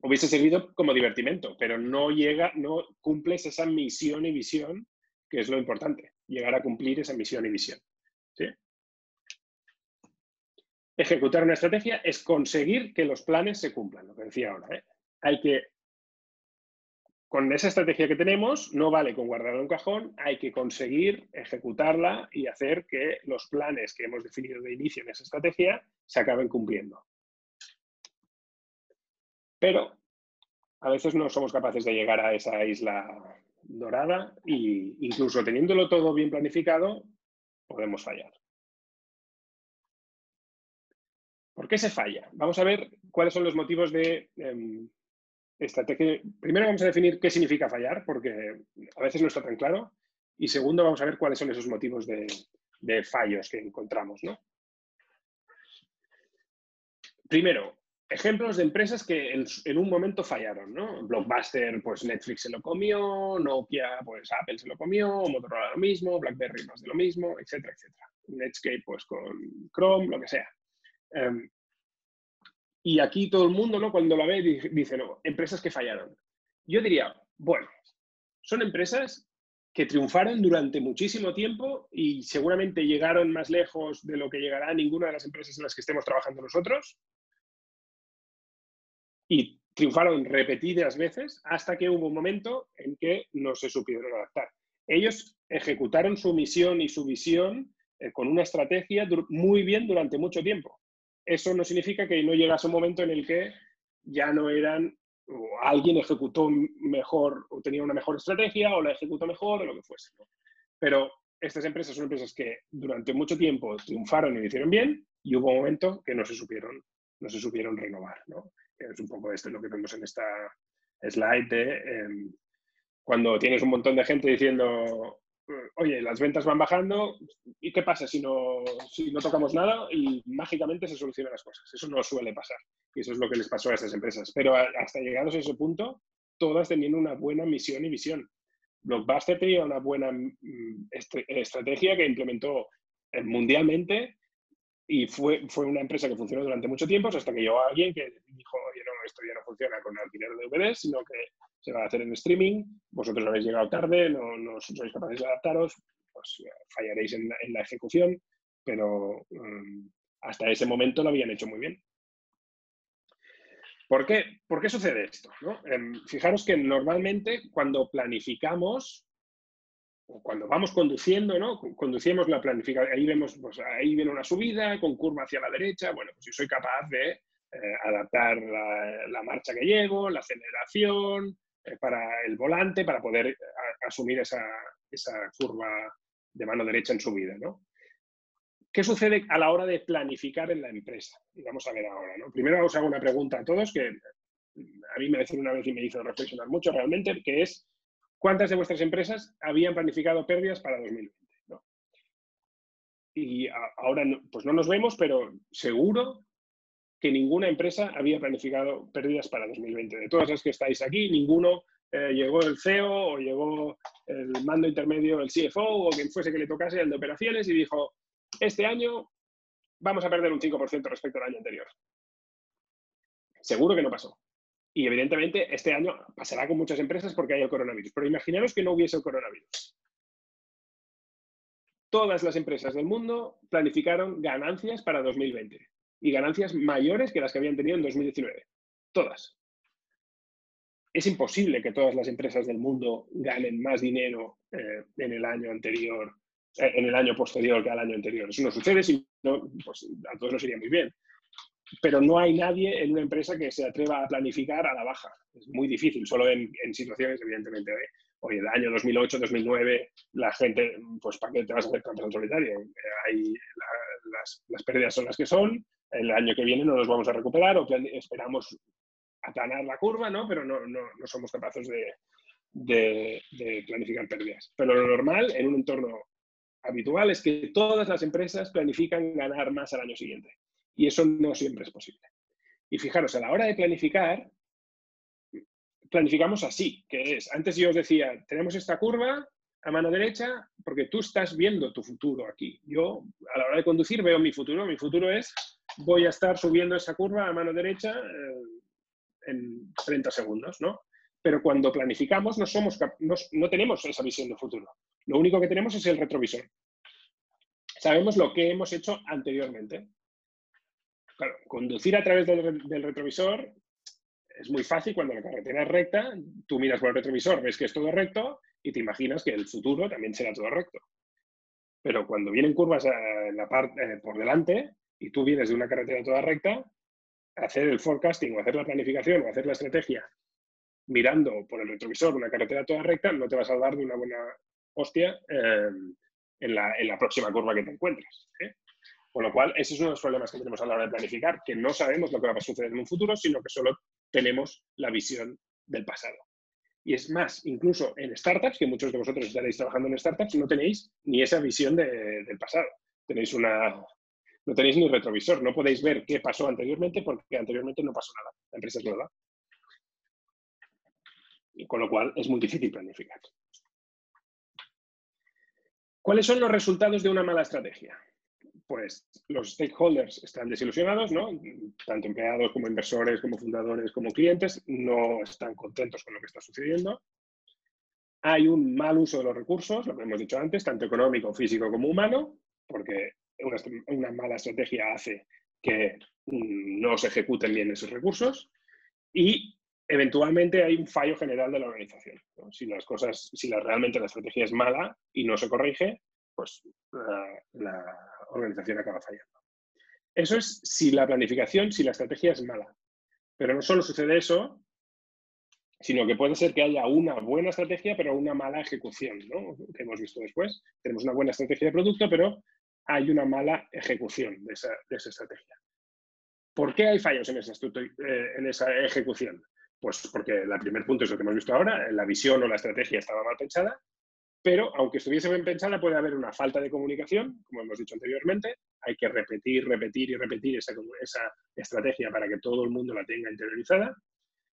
Hubiese servido como divertimento, pero no llega, no cumples esa misión y visión, que es lo importante, llegar a cumplir esa misión y visión. Ejecutar una estrategia es conseguir que los planes se cumplan, lo que decía ahora. ¿eh? Hay que, con esa estrategia que tenemos, no vale con guardarla en un cajón, hay que conseguir ejecutarla y hacer que los planes que hemos definido de inicio en esa estrategia se acaben cumpliendo. Pero a veces no somos capaces de llegar a esa isla dorada e incluso teniéndolo todo bien planificado, podemos fallar. ¿Por qué se falla? Vamos a ver cuáles son los motivos de em, Primero vamos a definir qué significa fallar, porque a veces no está tan claro. Y segundo, vamos a ver cuáles son esos motivos de, fallos que encontramos. Primero, ejemplos de empresas que en, un momento fallaron, ¿no? Blockbuster, pues Netflix se lo comió, Nokia, pues Apple se lo comió, Motorola lo mismo, BlackBerry más de lo mismo, etcétera, etcétera. Netscape, pues con Chrome, lo que sea. Em, y aquí todo el mundo, ¿no? Cuando la ve, dice, no, empresas que fallaron. Yo diría, bueno, son empresas que triunfaron durante muchísimo tiempo y seguramente llegaron más lejos de lo que llegará ninguna de las empresas en las que estemos trabajando nosotros, y triunfaron repetidas veces hasta que hubo un momento en que no se supieron adaptar. Ellos ejecutaron su misión y su visión eh, con una estrategia muy bien durante mucho tiempo. Eso no significa que no llegase un momento en el que ya no eran, o alguien ejecutó mejor o tenía una mejor estrategia o la ejecutó mejor o lo que fuese. Pero estas empresas son empresas que durante mucho tiempo triunfaron y lo hicieron bien y hubo un momento que no se supieron, no se supieron renovar. ¿no? es un poco esto lo que vemos en esta slide de em, cuando tienes un montón de gente diciendo, oye, las ventas van bajando, ¿y qué pasa si no, tocamos nada y mágicamente se solucionan las cosas? Eso no suele pasar y eso es lo que les pasó a estas empresas. Pero hasta llegados a ese punto, todas teniendo una buena misión y visión. Blockbuster tenía una buena mm, estrategia que implementó eh, mundialmente y fue, fue una empresa que funcionó durante mucho tiempo hasta que llegó alguien que dijo, oye, no, esto ya no funciona con alquiler de DVDs, sino que se va a hacer en streaming, vosotros habéis llegado tarde, no, no sois capaces de adaptaros, pues fallaréis en la, ejecución. pero mm, hasta ese momento lo habían hecho muy bien. ¿Por qué, ¿Por qué sucede esto? Em, fijaros que normalmente cuando planificamos, cuando vamos conduciendo, ¿no? conducimos la planificación, ahí vemos, pues ahí viene una subida con curva hacia la derecha, bueno, pues yo soy capaz de eh, adaptar la, marcha que llevo, la aceleración, eh, para el volante, para poder eh, asumir esa, esa curva de mano derecha en subida, ¿no? ¿Qué sucede a la hora de planificar en la empresa? Y vamos a ver ahora. ¿no? Primero os hago una pregunta a todos que a mí me decían una vez y me hizo reflexionar mucho realmente, que es ¿cuántas de vuestras empresas habían planificado pérdidas para 2020? Y ahora pues no nos vemos, pero seguro que ninguna empresa había planificado pérdidas para 2020. De todas las que estáis aquí, ninguno eh, llegó el CEO o llegó el mando intermedio, el CFO o quien fuese que le tocase el de operaciones y dijo, este año vamos a perder un 5% respecto al año anterior. Seguro que no pasó. Y evidentemente este año pasará con muchas empresas porque hay el coronavirus. Pero imaginaros que no hubiese el coronavirus. Todas las empresas del mundo planificaron ganancias para 2020 y ganancias mayores que las que habían tenido en 2019. Todas. Es imposible que todas las empresas del mundo ganen más dinero eh, en el año anterior eh, en el año posterior que al año anterior. Eso no sucede, si pues a todos nos iría muy bien. Pero no hay nadie en una empresa que se atreva a planificar a la baja. Es muy difícil, solo en, situaciones, evidentemente, de, oye, el año 2008, 2009, la gente, pues, ¿para qué te vas a hacer campeón solitario? Eh, las, pérdidas son las que son, el año que viene no nos vamos a recuperar o esperamos aplanar la curva, ¿no? Pero no, no, no somos capaces de, planificar pérdidas. Pero lo normal, en un entorno habitual es que todas las empresas planifican ganar más al año siguiente. Y eso no siempre es posible. Y fijaros, a la hora de planificar, planificamos así, que es, antes yo os decía, tenemos esta curva a mano derecha porque tú estás viendo tu futuro aquí. Yo, a la hora de conducir, veo mi futuro. Mi futuro es, voy a estar subiendo esa curva a mano derecha eh, en 30 segundos, ¿no? Pero cuando planificamos no, somos, no tenemos esa visión de futuro. Lo único que tenemos es el retrovisor. Sabemos lo que hemos hecho anteriormente. Conducir a través del, retrovisor es muy fácil cuando la carretera es recta, tú miras por el retrovisor, ves que es todo recto y te imaginas que el futuro también será todo recto. Pero cuando vienen curvas eh, eh, por delante y tú vienes de una carretera toda recta, hacer el forecasting o hacer la planificación o hacer la estrategia mirando por el retrovisor una carretera toda recta no te va a salvar de una buena hostia em, en, la, próxima curva que te encuentres. ¿eh? Con lo cual, ese es uno de los problemas que tenemos a la hora de planificar, que no sabemos lo que va a suceder en un futuro, sino que solo tenemos la visión del pasado. Y es más, incluso en startups, que muchos de vosotros estaréis trabajando en startups, no tenéis ni esa visión del pasado. Tenéis una, no tenéis ni retrovisor, no podéis ver qué pasó anteriormente porque anteriormente no pasó nada. La empresa es nueva. Y con lo cual es muy difícil planificar. ¿Cuáles son los resultados de una mala estrategia? Pues los stakeholders están desilusionados, ¿no? Tanto empleados como inversores, como fundadores, como clientes, no están contentos con lo que está sucediendo. Hay un mal uso de los recursos, lo que hemos dicho antes, tanto económico, físico como humano, porque una, mala estrategia hace que no se ejecuten bien esos recursos. Y eventualmente hay un fallo general de la organización. Si las cosas, si la, realmente la estrategia es mala y no se corrige, pues la, organización acaba fallando. Eso es si la planificación, si la estrategia es mala. Pero no solo sucede eso, sino que puede ser que haya una buena estrategia, pero una mala ejecución, ¿no? que hemos visto después. Tenemos una buena estrategia de producto, pero hay una mala ejecución de esa, de esa estrategia. ¿Por qué hay fallos en esa, eh, en esa ejecución? Pues porque el primer punto es lo que hemos visto ahora, la visión o la estrategia estaba mal pensada, pero aunque estuviese bien pensada puede haber una falta de comunicación, como hemos dicho anteriormente, hay que repetir, repetir y repetir esa, estrategia para que todo el mundo la tenga interiorizada.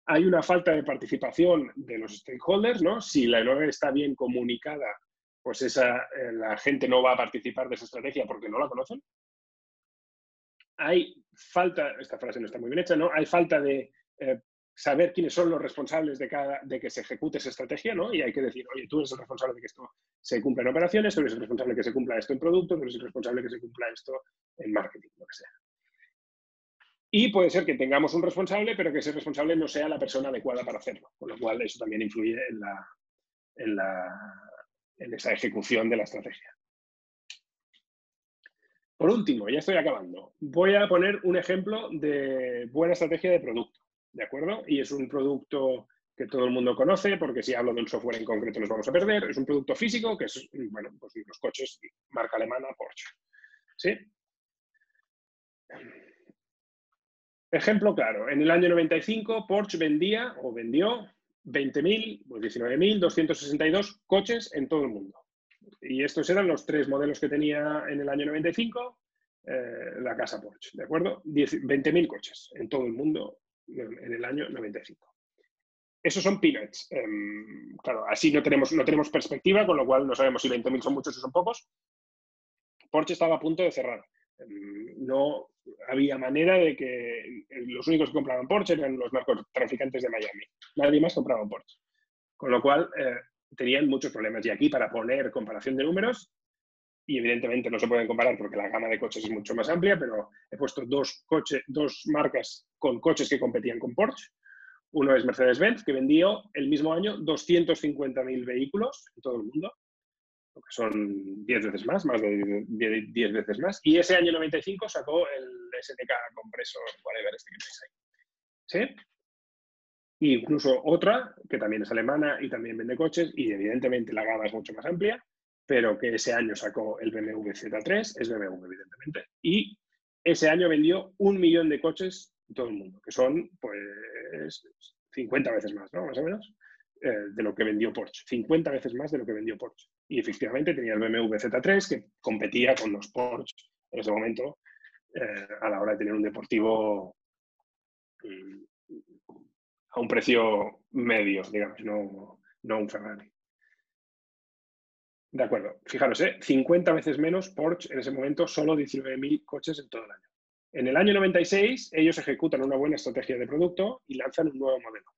Hay una falta de participación de los stakeholders, ¿no? Si la nueva está bien comunicada, pues esa, eh, la gente no va a participar de esa estrategia porque no la conocen. Hay falta, esta frase no está muy bien hecha, ¿no? Hay falta de eh, saber quiénes son los responsables de, cada, de que se ejecute esa estrategia, ¿no? Y hay que decir, oye, tú eres el responsable de que esto se cumpla en operaciones, tú eres el responsable de que se cumpla esto en producto, tú eres el responsable de que se cumpla esto en marketing, lo que sea. Y puede ser que tengamos un responsable, pero que ese responsable no sea la persona adecuada para hacerlo, con lo cual eso también influye en, la, en, la, en esa ejecución de la estrategia. Por último, ya estoy acabando, voy a poner un ejemplo de buena estrategia de producto. ¿De acuerdo? Y es un producto que todo el mundo conoce, porque si hablo de un software en concreto nos vamos a perder. Es un producto físico, que es, bueno, pues los coches marca alemana Porsche. ¿Sí? Ejemplo claro, en el año 95 Porsche vendía o vendió 20.000, pues 19.262 coches en todo el mundo. Y estos eran los tres modelos que tenía en el año 95 eh, la casa Porsche, ¿de acuerdo? 20.000 coches en todo el mundo en el año 95. Esos son peanuts. Em, claro, así no tenemos, no tenemos perspectiva, con lo cual no sabemos si 20.000 son muchos o son pocos. Porsche estaba a punto de cerrar. Em, no había manera de que los únicos que compraban Porsche eran los narcotraficantes de Miami. Nadie más compraba Porsche. Con lo cual, eh, tenían muchos problemas. Y aquí, para poner comparación de números, y evidentemente no se pueden comparar porque la gama de coches es mucho más amplia, pero he puesto dos, coches, dos marcas con coches que competían con Porsche. Uno es Mercedes-Benz, que vendió el mismo año 250.000 vehículos en todo el mundo, lo que son 10 veces más, más de 10 veces más. Y ese año 95 sacó el STK compresor, whatever, este que tenéis ahí. ¿Sí? Y incluso otra, que también es alemana y también vende coches, y evidentemente la gama es mucho más amplia, pero que ese año sacó el BMW Z3, es BMW evidentemente, y ese año vendió un millón de coches en todo el mundo, que son pues 50 veces más, ¿no? Más o menos, eh, de lo que vendió Porsche. 50 veces más de lo que vendió Porsche. Y efectivamente tenía el BMW Z3 que competía con los Porsche en ese momento eh, a la hora de tener un deportivo mm, a un precio medio, digamos, no, no un Ferrari. De acuerdo. Fijaros, ¿eh? 50 veces menos Porsche en ese momento, solo 19.000 coches en todo el año. En el año 96, ellos ejecutan una buena estrategia de producto y lanzan un nuevo modelo.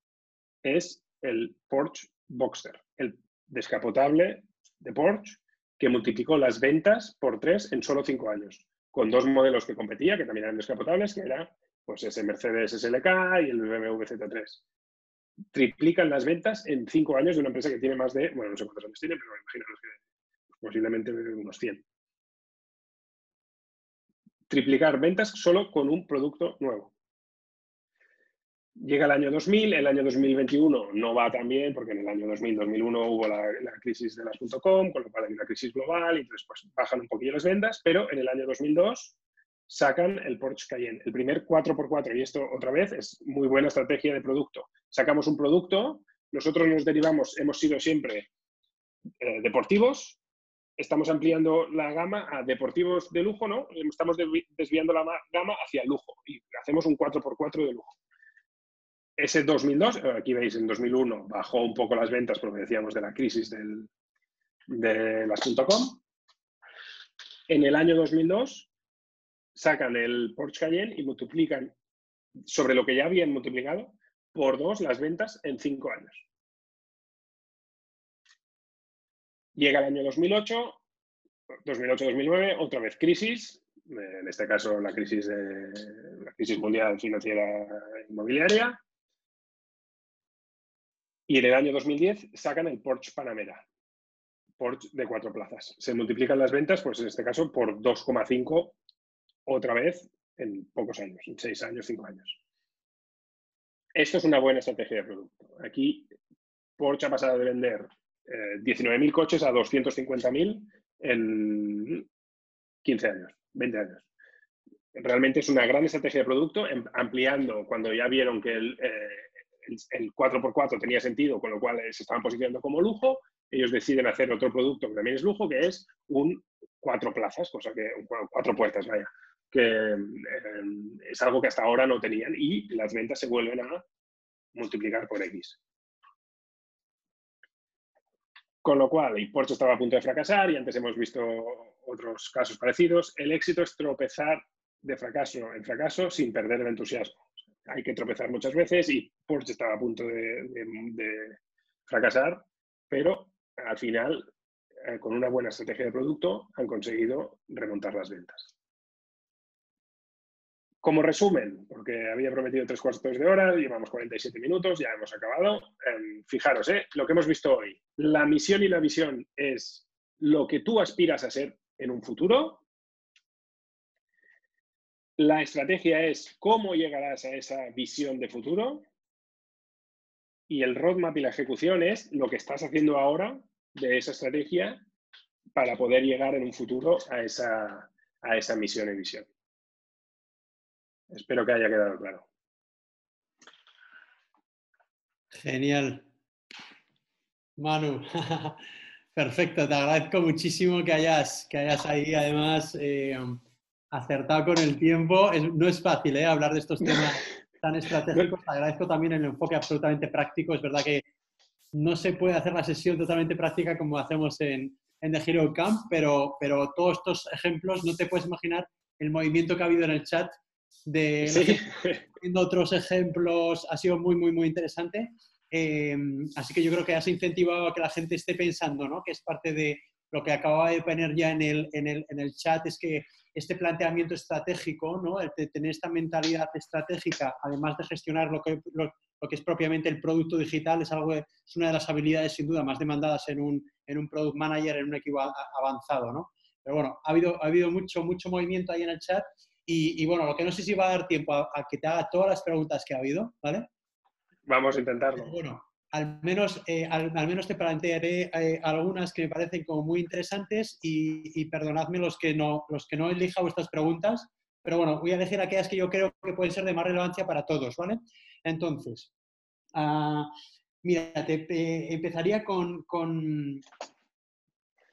Es el Porsche Boxster, el descapotable de Porsche que multiplicó las ventas por tres en solo cinco años, con dos modelos que competía, que también eran descapotables, que era pues, ese Mercedes SLK y el BMW Z3 triplican las ventas en cinco años de una empresa que tiene más de, bueno, no sé cuántos años tiene, pero imaginaros que posiblemente unos 100. Triplicar ventas solo con un producto nuevo. Llega el año 2000, el año 2021 no va tan bien porque en el año 2000-2001 hubo la, crisis de las .com, con lo cual hay una crisis global y entonces pues, bajan un poquillo las ventas, pero en el año 2002 sacan el Porsche Cayenne, el primer 4x4 y esto otra vez es muy buena estrategia de producto. Sacamos un producto, nosotros nos derivamos, hemos sido siempre eh, deportivos, estamos ampliando la gama a deportivos de lujo, ¿no? Estamos desviando la gama hacia el lujo y hacemos un 4x4 de lujo. Ese 2002, eh, aquí veis, en 2001 bajó un poco las ventas, porque decíamos, de la crisis del, de las .com. En el año 2002 sacan el Porsche Cayenne y multiplican sobre lo que ya habían multiplicado por dos las ventas en cinco años. Llega el año 2008, 2008-2009, otra vez crisis, en este caso la crisis, de, la crisis mundial financiera inmobiliaria. Y en el año 2010 sacan el Porsche Panamera, Porsche de cuatro plazas. Se multiplican las ventas, pues en este caso, por 2,5 otra vez en pocos años, en seis años, cinco años. Esto es una buena estrategia de producto. Aquí Porsche ha pasado de vender 19.000 eh, coches a 250.000 en 15 años, 20 años. Realmente es una gran estrategia de producto, em, ampliando cuando ya vieron que el, 4x4 eh, tenía sentido, con lo cual se estaban posicionando como lujo, ellos deciden hacer otro producto que también es lujo, que es un cuatro plazas, cosa que, cuatro puertas, vaya, que eh, es algo que hasta ahora no tenían y las ventas se vuelven a multiplicar por X. Con lo cual, el Porsche estaba a punto de fracasar y antes hemos visto otros casos parecidos. El éxito es tropezar de fracaso en fracaso sin perder el entusiasmo. hay que tropezar muchas veces y Porsche estaba a punto de, fracasar, pero al final, eh, con una buena estrategia de producto, han conseguido remontar las ventas. Como resumen, porque había prometido tres cuartos de hora, llevamos 47 minutos, ya hemos acabado. Em, fijaros, eh, lo que hemos visto hoy. La misión y la visión es lo que tú aspiras a ser en un futuro. La estrategia es cómo llegarás a esa visión de futuro. Y el roadmap y la ejecución es lo que estás haciendo ahora de esa estrategia para poder llegar en un futuro a esa, a esa misión y visión. Espero que haya quedado claro. Genial. Manu, [laughs] perfecto, te agradezco muchísimo que hayas, que hayas ahí además eh, acertado con el tiempo. no es fácil ¿eh? hablar de estos temas [laughs] tan estratégicos. Te agradezco también el enfoque absolutamente práctico. Es verdad que no se puede hacer la sesión totalmente práctica como hacemos en, en The Hero Camp, pero, pero todos estos ejemplos no te puedes imaginar el movimiento que ha habido en el chat de sí. viendo otros ejemplos, ha sido muy, muy, muy interesante. Em, así que yo creo que has incentivado a que la gente esté pensando, ¿no? que es parte de lo que acababa de poner ya en el, en el, en el chat, es que este planteamiento estratégico, ¿no? el de tener esta mentalidad estratégica, además de gestionar lo que, lo, que es propiamente el producto digital, es, algo, es una de las habilidades sin duda más demandadas en un, en un product manager, en un equipo avanzado. ¿no? Pero bueno, ha habido, ha habido mucho, mucho movimiento ahí en el chat y, bueno, lo que no sé si va a dar tiempo a, que te haga todas las preguntas que ha habido, ¿vale? Vamos a intentarlo. bueno, al menos, eh, al, menos te plantearé eh, algunas que me parecen como muy interesantes y, perdonadme los que, no, los que no elija vuestras preguntas, pero bueno, voy a elegir aquellas que yo creo que pueden ser de más relevancia para todos, ¿vale? Entonces, uh, mira, te, empezaría con, con,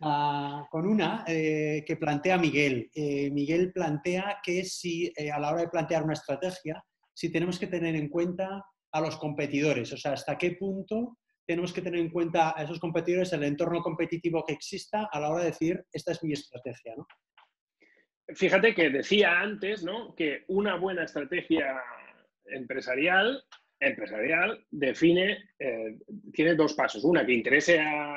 con una eh, que plantea Miguel. Eh, Miguel plantea que si eh, a la hora de plantear una estrategia, si tenemos que tener en cuenta a los competidores, o sea, hasta qué punto tenemos que tener en cuenta a esos competidores, el entorno competitivo que exista a la hora de decir, esta es mi estrategia. ¿no? Fíjate que decía antes ¿no? que una buena estrategia empresarial, empresarial define, tiene dos pasos. Una, que interese a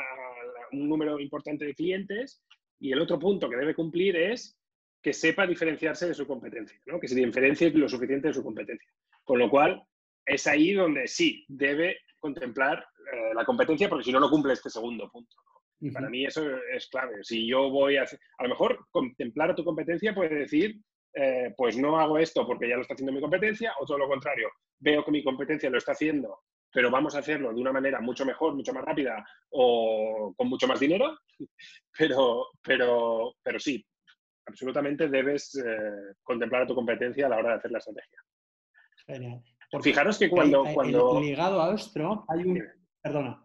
un número importante de clientes y el otro punto que debe cumplir es que sepa diferenciarse de su competencia, ¿no? que se diferencie lo suficiente de su competencia. Con lo cual, es ahí donde sí debe contemplar eh, la competencia, porque si no, no cumple este segundo punto. Para mí eso es clave. Si yo voy a... A lo mejor contemplar a tu competencia puede decir, eh, pues no hago esto porque ya lo está haciendo mi competencia, o todo lo contrario, veo que mi competencia lo está haciendo pero vamos a hacerlo de una manera mucho mejor, mucho más rápida o con mucho más dinero, [laughs] pero, pero, pero sí, absolutamente debes eh, contemplar a tu competencia a la hora de hacer la estrategia. Genial. Fijaros que cuando... cuando... ligado a hay un... Perdona.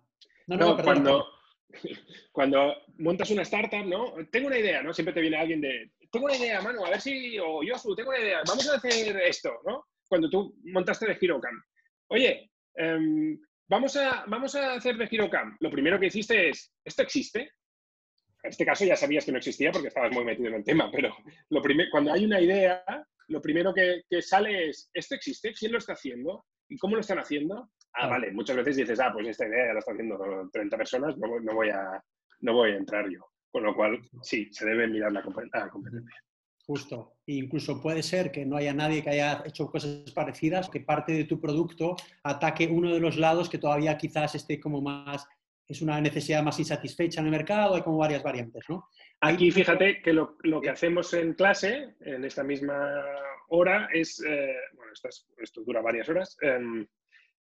No, no, cuando, [laughs] cuando montas una startup, ¿no? Tengo una idea, ¿no? Siempre te viene alguien de, tengo una idea, mano, a ver si, o yo, tengo una idea, vamos a hacer esto, ¿no? Cuando tú montaste de HeroCam. Oye, Em, vamos, a, vamos a hacer de HeroCam. Lo primero que hiciste es, ¿esto existe? En este caso ya sabías que no existía porque estabas muy metido en el tema, pero lo cuando hay una idea, lo primero que, sale es, ¿esto existe? ¿Quién lo está haciendo? ¿Y cómo lo están haciendo? Ah, vale, muchas veces dices, ah, pues esta idea ya la están haciendo 30 personas, no, voy, a, no voy a entrar yo. Con lo cual, sí, se debe mirar la competencia. Justo. incluso puede ser que no haya nadie que haya hecho cosas parecidas, que parte de tu producto ataque uno de los lados que todavía quizás esté como más, es una necesidad más insatisfecha en el mercado, hay como varias variantes, ¿no? Aquí fíjate que lo, que hacemos en clase, en esta misma hora, es, eh, bueno, esto, dura varias horas, em,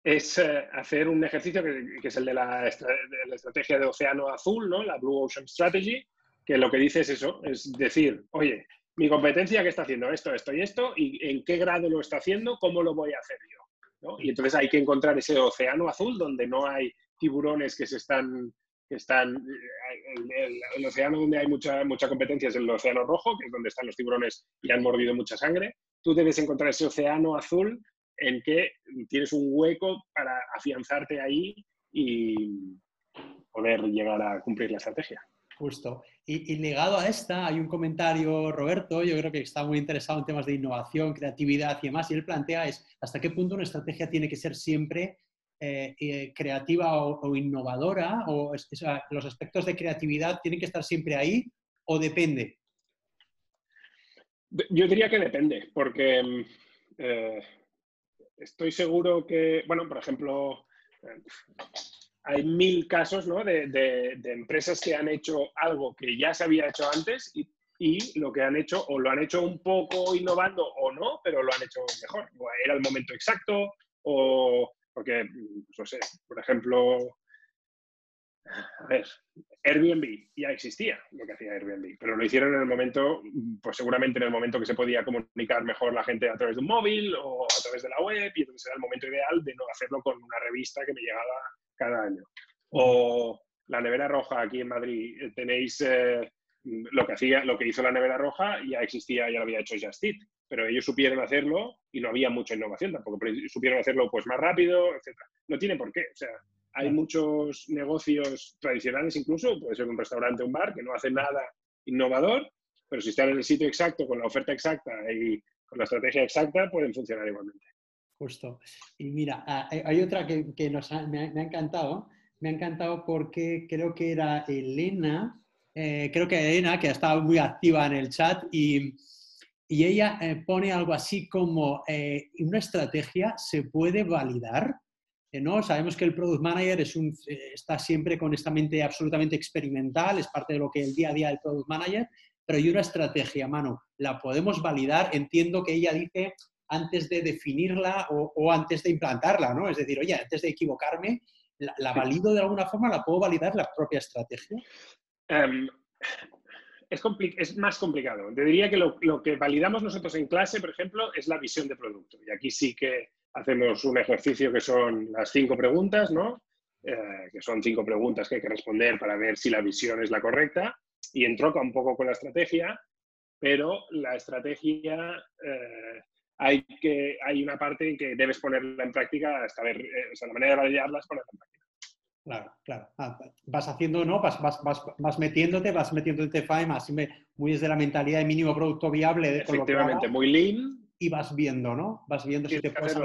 es eh, hacer un ejercicio que, es el de la, de la, estrategia de océano azul, ¿no? la Blue Ocean Strategy, que lo que dice es eso, es decir, oye, mi competencia que está haciendo esto, esto y esto, y en qué grado lo está haciendo, cómo lo voy a hacer yo. Y entonces hay que encontrar ese océano azul donde no hay tiburones que se están, que están el, océano donde hay mucha, mucha competencia es el océano rojo, que es donde están los tiburones y han mordido mucha sangre. Tú debes encontrar ese océano azul en que tienes un hueco para afianzarte ahí y poder llegar a cumplir la estrategia. Justo. Y, ligado a esta, hay un comentario, Roberto, yo creo que está muy interesado en temas de innovación, creatividad y demás, y él plantea es hasta qué punto una estrategia tiene que ser siempre eh, eh, creativa o, innovadora, o, los aspectos de creatividad tienen que estar siempre ahí, o depende. Yo diría que depende, porque mm, eh, estoy seguro que, bueno, por ejemplo, hay mil casos de, empresas que han hecho algo que ya se había hecho antes y, lo que han hecho o lo han hecho un poco innovando o no, pero lo han hecho mejor. era el momento exacto o porque, no sé, por ejemplo, Airbnb ya existía lo que hacía Airbnb, pero lo hicieron en el momento, pues seguramente en el momento que se podía comunicar mejor la gente a través de un móvil o a través de la web y entonces era el momento ideal de no hacerlo con una revista que me llegaba cada año. O la nevera roja aquí en Madrid, eh, tenéis eh, lo que hacía, lo que hizo la nevera roja ya existía, ya lo había hecho Just Eat, pero ellos supieron hacerlo y no había mucha innovación tampoco, pero supieron hacerlo pues más rápido, etc. No tiene por qué, o sea, hay muchos negocios tradicionales incluso, puede ser un restaurante un bar, que no hacen nada innovador, pero si están en el sitio exacto, con la oferta exacta y con la estrategia exacta, pueden funcionar igualmente. Justo. Y mira, ah, hay otra que, nos me, ha, encantado. Me ha encantado porque creo que era Elena, eh, creo que Elena, que ha estado muy activa en el chat, y, ella eh, pone algo así como eh, una estrategia se puede validar. ¿no? Sabemos que el Product Manager es un, está siempre con esta mente absolutamente experimental, es parte de lo que el día a día del Product Manager, pero hay una estrategia, mano, la podemos validar. Entiendo que ella dice antes de definirla o, antes de implantarla, ¿no? Es decir, oye, antes de equivocarme, ¿la, valido de alguna forma? ¿La puedo validar la propia estrategia? Em, es, es, más complicado. Te diría que lo, que validamos nosotros en clase, por ejemplo, es la visión de producto. Y aquí sí que hacemos un ejercicio que son las cinco preguntas, ¿no? Eh, que son cinco preguntas que hay que responder para ver si la visión es la correcta. Y entroca un poco con la estrategia, pero la estrategia eh, hay, que, hay una parte en que debes ponerla en práctica hasta ver, eh, o sea, la manera de validarla es ponerla en práctica. Claro, claro. Ah, vas haciendo, ¿no? Vas, vas, vas, vas metiéndote, vas metiéndote más muy desde la mentalidad de mínimo producto viable. De Efectivamente, muy lean. Y vas viendo, ¿no? Vas viendo si te puedes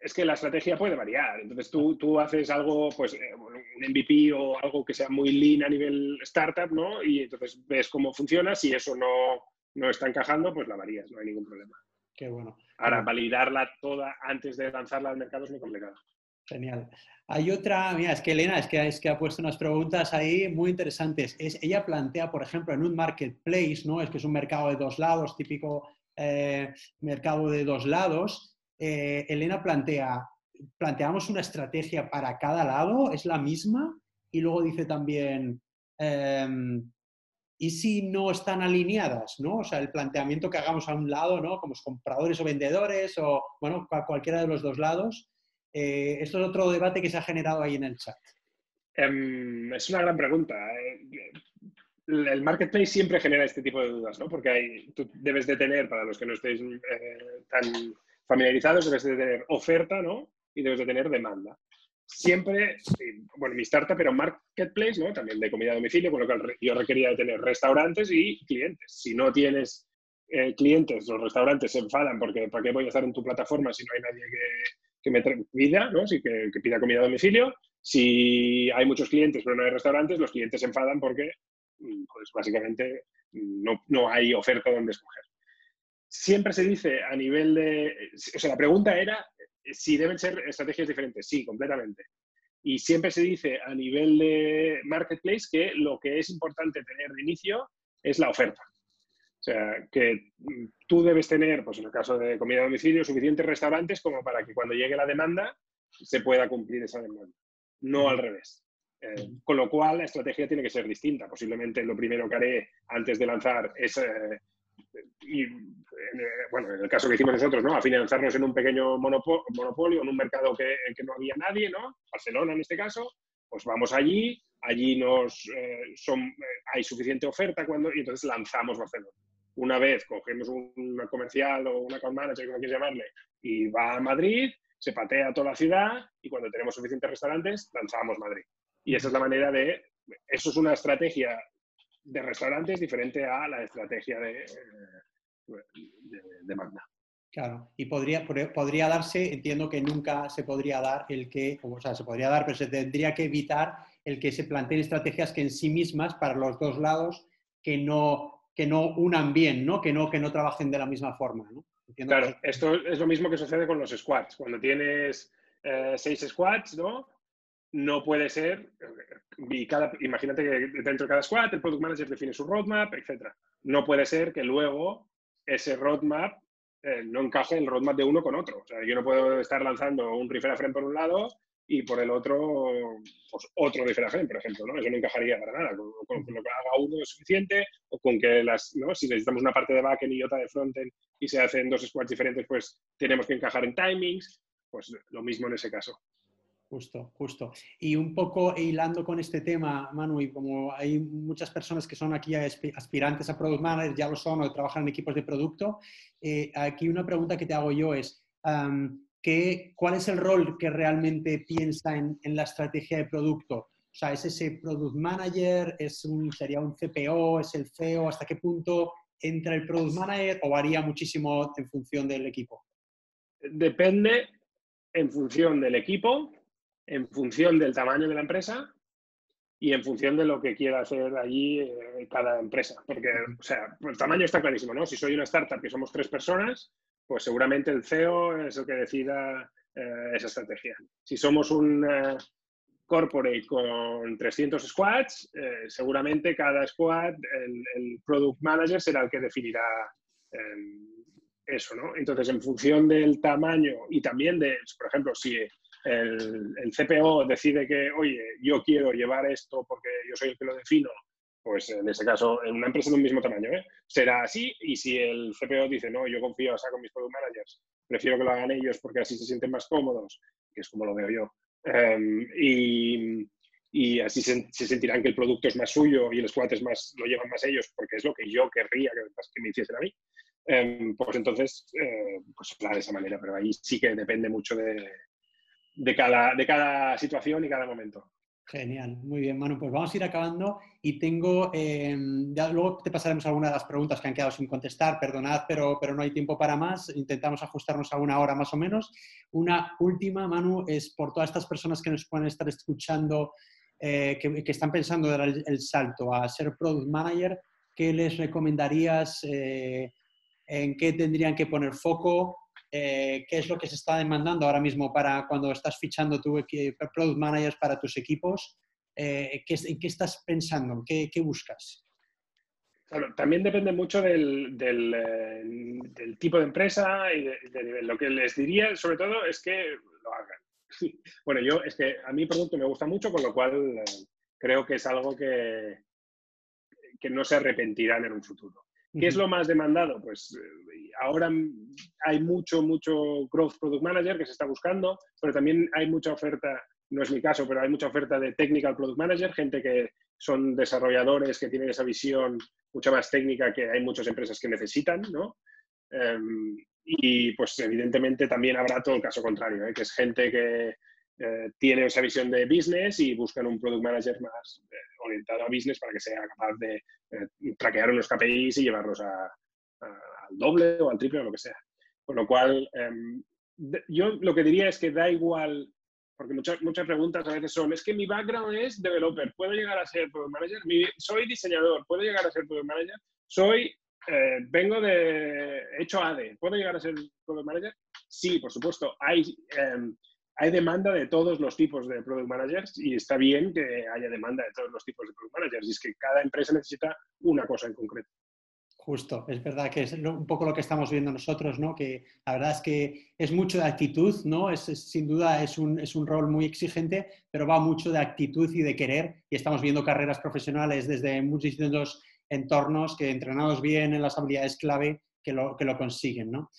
Es que la estrategia puede variar. Entonces tú, tú haces algo, pues eh, un MVP o algo que sea muy lean a nivel startup, ¿no? Y entonces ves cómo funciona. Si eso no, no está encajando, pues la varías, no hay ningún problema. Qué bueno. Ahora, validarla toda antes de lanzarla al mercado es muy complicado. Genial. Hay otra, mira, es que Elena es que, es que ha puesto unas preguntas ahí muy interesantes. Es, ella plantea, por ejemplo, en un marketplace, ¿no? Es que es un mercado de dos lados, típico eh, mercado de dos lados. Eh, Elena plantea, planteamos una estrategia para cada lado, es la misma, y luego dice también, em, y si no están alineadas, ¿no? O sea, el planteamiento que hagamos a un lado, ¿no? Como compradores o vendedores o, bueno, cualquiera de los dos lados. Eh, esto es otro debate que se ha generado ahí en el chat. Em, es una gran pregunta. Eh, el marketplace siempre genera este tipo de dudas, ¿no? Porque hay, tú debes de tener, para los que no estéis eh, tan familiarizados, debes de tener oferta, ¿no? Y debes de tener demanda siempre, bueno, mi startup era marketplace, ¿no? También de comida a domicilio, con lo que yo requería de tener restaurantes y clientes. Si no tienes eh, clientes, los restaurantes se enfadan porque ¿para qué voy a estar en tu plataforma si no hay nadie que, me pida, ¿no? Si que, pida comida a domicilio. Si hay muchos clientes pero no hay restaurantes, los clientes se enfadan porque, mm, pues básicamente, no, no hay oferta donde escoger. Siempre se dice a nivel de... O sea, la pregunta era si deben ser estrategias diferentes, sí, completamente. Y siempre se dice a nivel de marketplace que lo que es importante tener de inicio es la oferta. O sea, que tú debes tener, pues en el caso de comida a domicilio, suficientes restaurantes como para que cuando llegue la demanda se pueda cumplir esa demanda, no al revés. Eh, con lo cual, la estrategia tiene que ser distinta. Posiblemente lo primero que haré antes de lanzar es eh, y bueno, en el caso que hicimos nosotros, ¿no? A financiarnos en un pequeño monopolio, en un mercado que, que, no había nadie, ¿no? Barcelona en este caso, pues vamos allí, allí nos eh, son, eh, hay suficiente oferta cuando, y entonces lanzamos Barcelona. Una vez cogemos un comercial o una account manager, como quieras llamarle, y va a Madrid, se patea toda la ciudad y cuando tenemos suficientes restaurantes, lanzamos Madrid. Y esa es la manera de, eso es una estrategia de restaurante es diferente a la estrategia de, de demanda. Claro, y podría, podría darse, entiendo que nunca se podría dar el que, o sea, se podría dar, pero se tendría que evitar el que se planteen estrategias que en sí mismas, para los dos lados, que no, que no unan bien, ¿no? Que, no, que no trabajen de la misma forma. ¿no? claro, esto es lo mismo que sucede con los squads. Cuando tienes eh, seis squads, ¿no? No puede ser, imagínate que dentro de cada squad el product manager define su roadmap, etc. No puede ser que luego ese roadmap eh, no encaje el roadmap de uno con otro. O sea, yo no puedo estar lanzando un refer frame por un lado y por el otro, pues otro refer frame, por ejemplo, ¿no? Eso no encajaría para nada. Con, lo que haga uno es suficiente o con que las, ¿no? Si necesitamos una parte de backend y otra de frontend y se hacen dos squads diferentes, pues tenemos que encajar en timings, pues lo mismo en ese caso. Justo, justo. Y un poco hilando con este tema, Manu, y como hay muchas personas que son aquí aspirantes a Product Manager, ya lo son o trabajan en equipos de producto, eh, aquí una pregunta que te hago yo es, ¿cuál es el rol que realmente piensa en, la estrategia de producto? O sea, ¿es ese Product Manager? ¿Es un, ¿Sería un CPO? ¿Es el CEO? ¿Hasta qué punto entra el Product Manager o varía muchísimo en función del equipo? Depende en función del equipo en función del tamaño de la empresa y en función de lo que quiera hacer allí eh, cada empresa. Porque, o sea, el tamaño está clarísimo, ¿no? Si soy una startup que somos tres personas, pues seguramente el CEO es el que decida eh, esa estrategia. Si somos un eh, corporate con 300 squads, seguramente cada squad, el, el, product manager será el que definirá eso, ¿no? Entonces, en función del tamaño y también de, por ejemplo, si el, CPO decide que, oye, yo quiero llevar esto porque yo soy el que lo defino, pues en ese caso, en una empresa de un mismo tamaño, ¿eh? será así. Y si el CPO dice, no, yo confío, saco mis product managers, prefiero que lo hagan ellos porque así se sienten más cómodos, que es como lo veo yo. Em, y, y, así se, sentirán que el producto es más suyo y el squad es más, lo llevan más ellos porque es lo que yo querría que, que me hiciesen a mí. Em, pues entonces, eh, pues de esa manera, pero ahí sí que depende mucho de, de cada, de cada situación y cada momento. Genial, muy bien, Manu. Pues vamos a ir acabando y tengo, em, ya luego te pasaremos algunas de las preguntas que han quedado sin contestar, perdonad, pero, pero no hay tiempo para más. Intentamos ajustarnos a una hora más o menos. Una última, Manu, es por todas estas personas que nos pueden estar escuchando, eh, que, están pensando dar el, salto a ser product manager, ¿qué les recomendarías? Eh, ¿En qué tendrían que poner foco? Eh, qué es lo que se está demandando ahora mismo para cuando estás fichando tu product managers para tus equipos. Eh, ¿En qué estás pensando? ¿Qué, qué buscas? también depende mucho del, eh, del, tipo de empresa y de, nivel. Lo que les diría, sobre todo, es que lo hagan. [laughs] Bueno, yo es que a mi producto me gusta mucho, con lo cual creo que es algo que, que no se arrepentirán en un futuro. ¿Qué es lo más demandado? Pues ahora hay mucho, mucho Growth Product Manager que se está buscando, pero también hay mucha oferta, no es mi caso, pero hay mucha oferta de Technical Product Manager, gente que son desarrolladores que tienen esa visión mucha más técnica que hay muchas empresas que necesitan, ¿no? Em, y pues evidentemente también habrá todo el caso contrario, ¿eh? que es gente que eh, tiene esa visión de business y buscan un product manager más eh, orientado a business para que sea capaz de traquear unos KPIs y llevarlos a, doble o al triple o lo que sea. Con lo cual, em, yo lo que diría es que da igual, porque muchas, muchas preguntas a veces son, es que mi background es developer, ¿puedo llegar a ser product manager? soy diseñador, ¿puedo llegar a ser product manager? Soy, eh, vengo de, hecho AD, ¿puedo llegar a ser product manager? Sí, por supuesto, hay... Em, hay demanda de todos los tipos de product managers y está bien que haya demanda de todos los tipos de product managers. Y es que cada empresa necesita una cosa en concreto. Justo, es verdad que es un poco lo que estamos viendo nosotros, ¿no? Que la verdad es que es mucho de actitud, ¿no? Es, sin duda es un, es un, rol muy exigente, pero va mucho de actitud y de querer. Y estamos viendo carreras profesionales desde muchos distintos entornos que entrenados bien en las habilidades clave que lo, que lo consiguen, ¿no?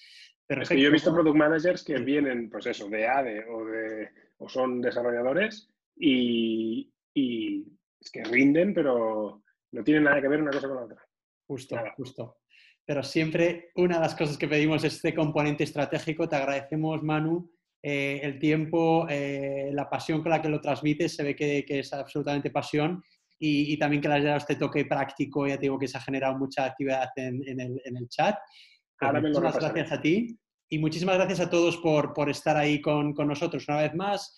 Es que yo he visto product managers que vienen, pues eso, de ADE o, de, o son desarrolladores y, y es que rinden, pero no tienen nada que ver una cosa con la otra. Justo, justo. Pero siempre una de las cosas que pedimos es este componente estratégico. Te agradecemos, Manu, eh, el tiempo, eh, la pasión con la que lo transmites. Se ve que, es absolutamente pasión. y, también que le hayas dado este toque práctico. Ya te digo que se ha generado mucha actividad en, el, en el, chat. Pues muchísimas gracias a ti y muchísimas gracias a todos por, por estar ahí con, con nosotros una vez más.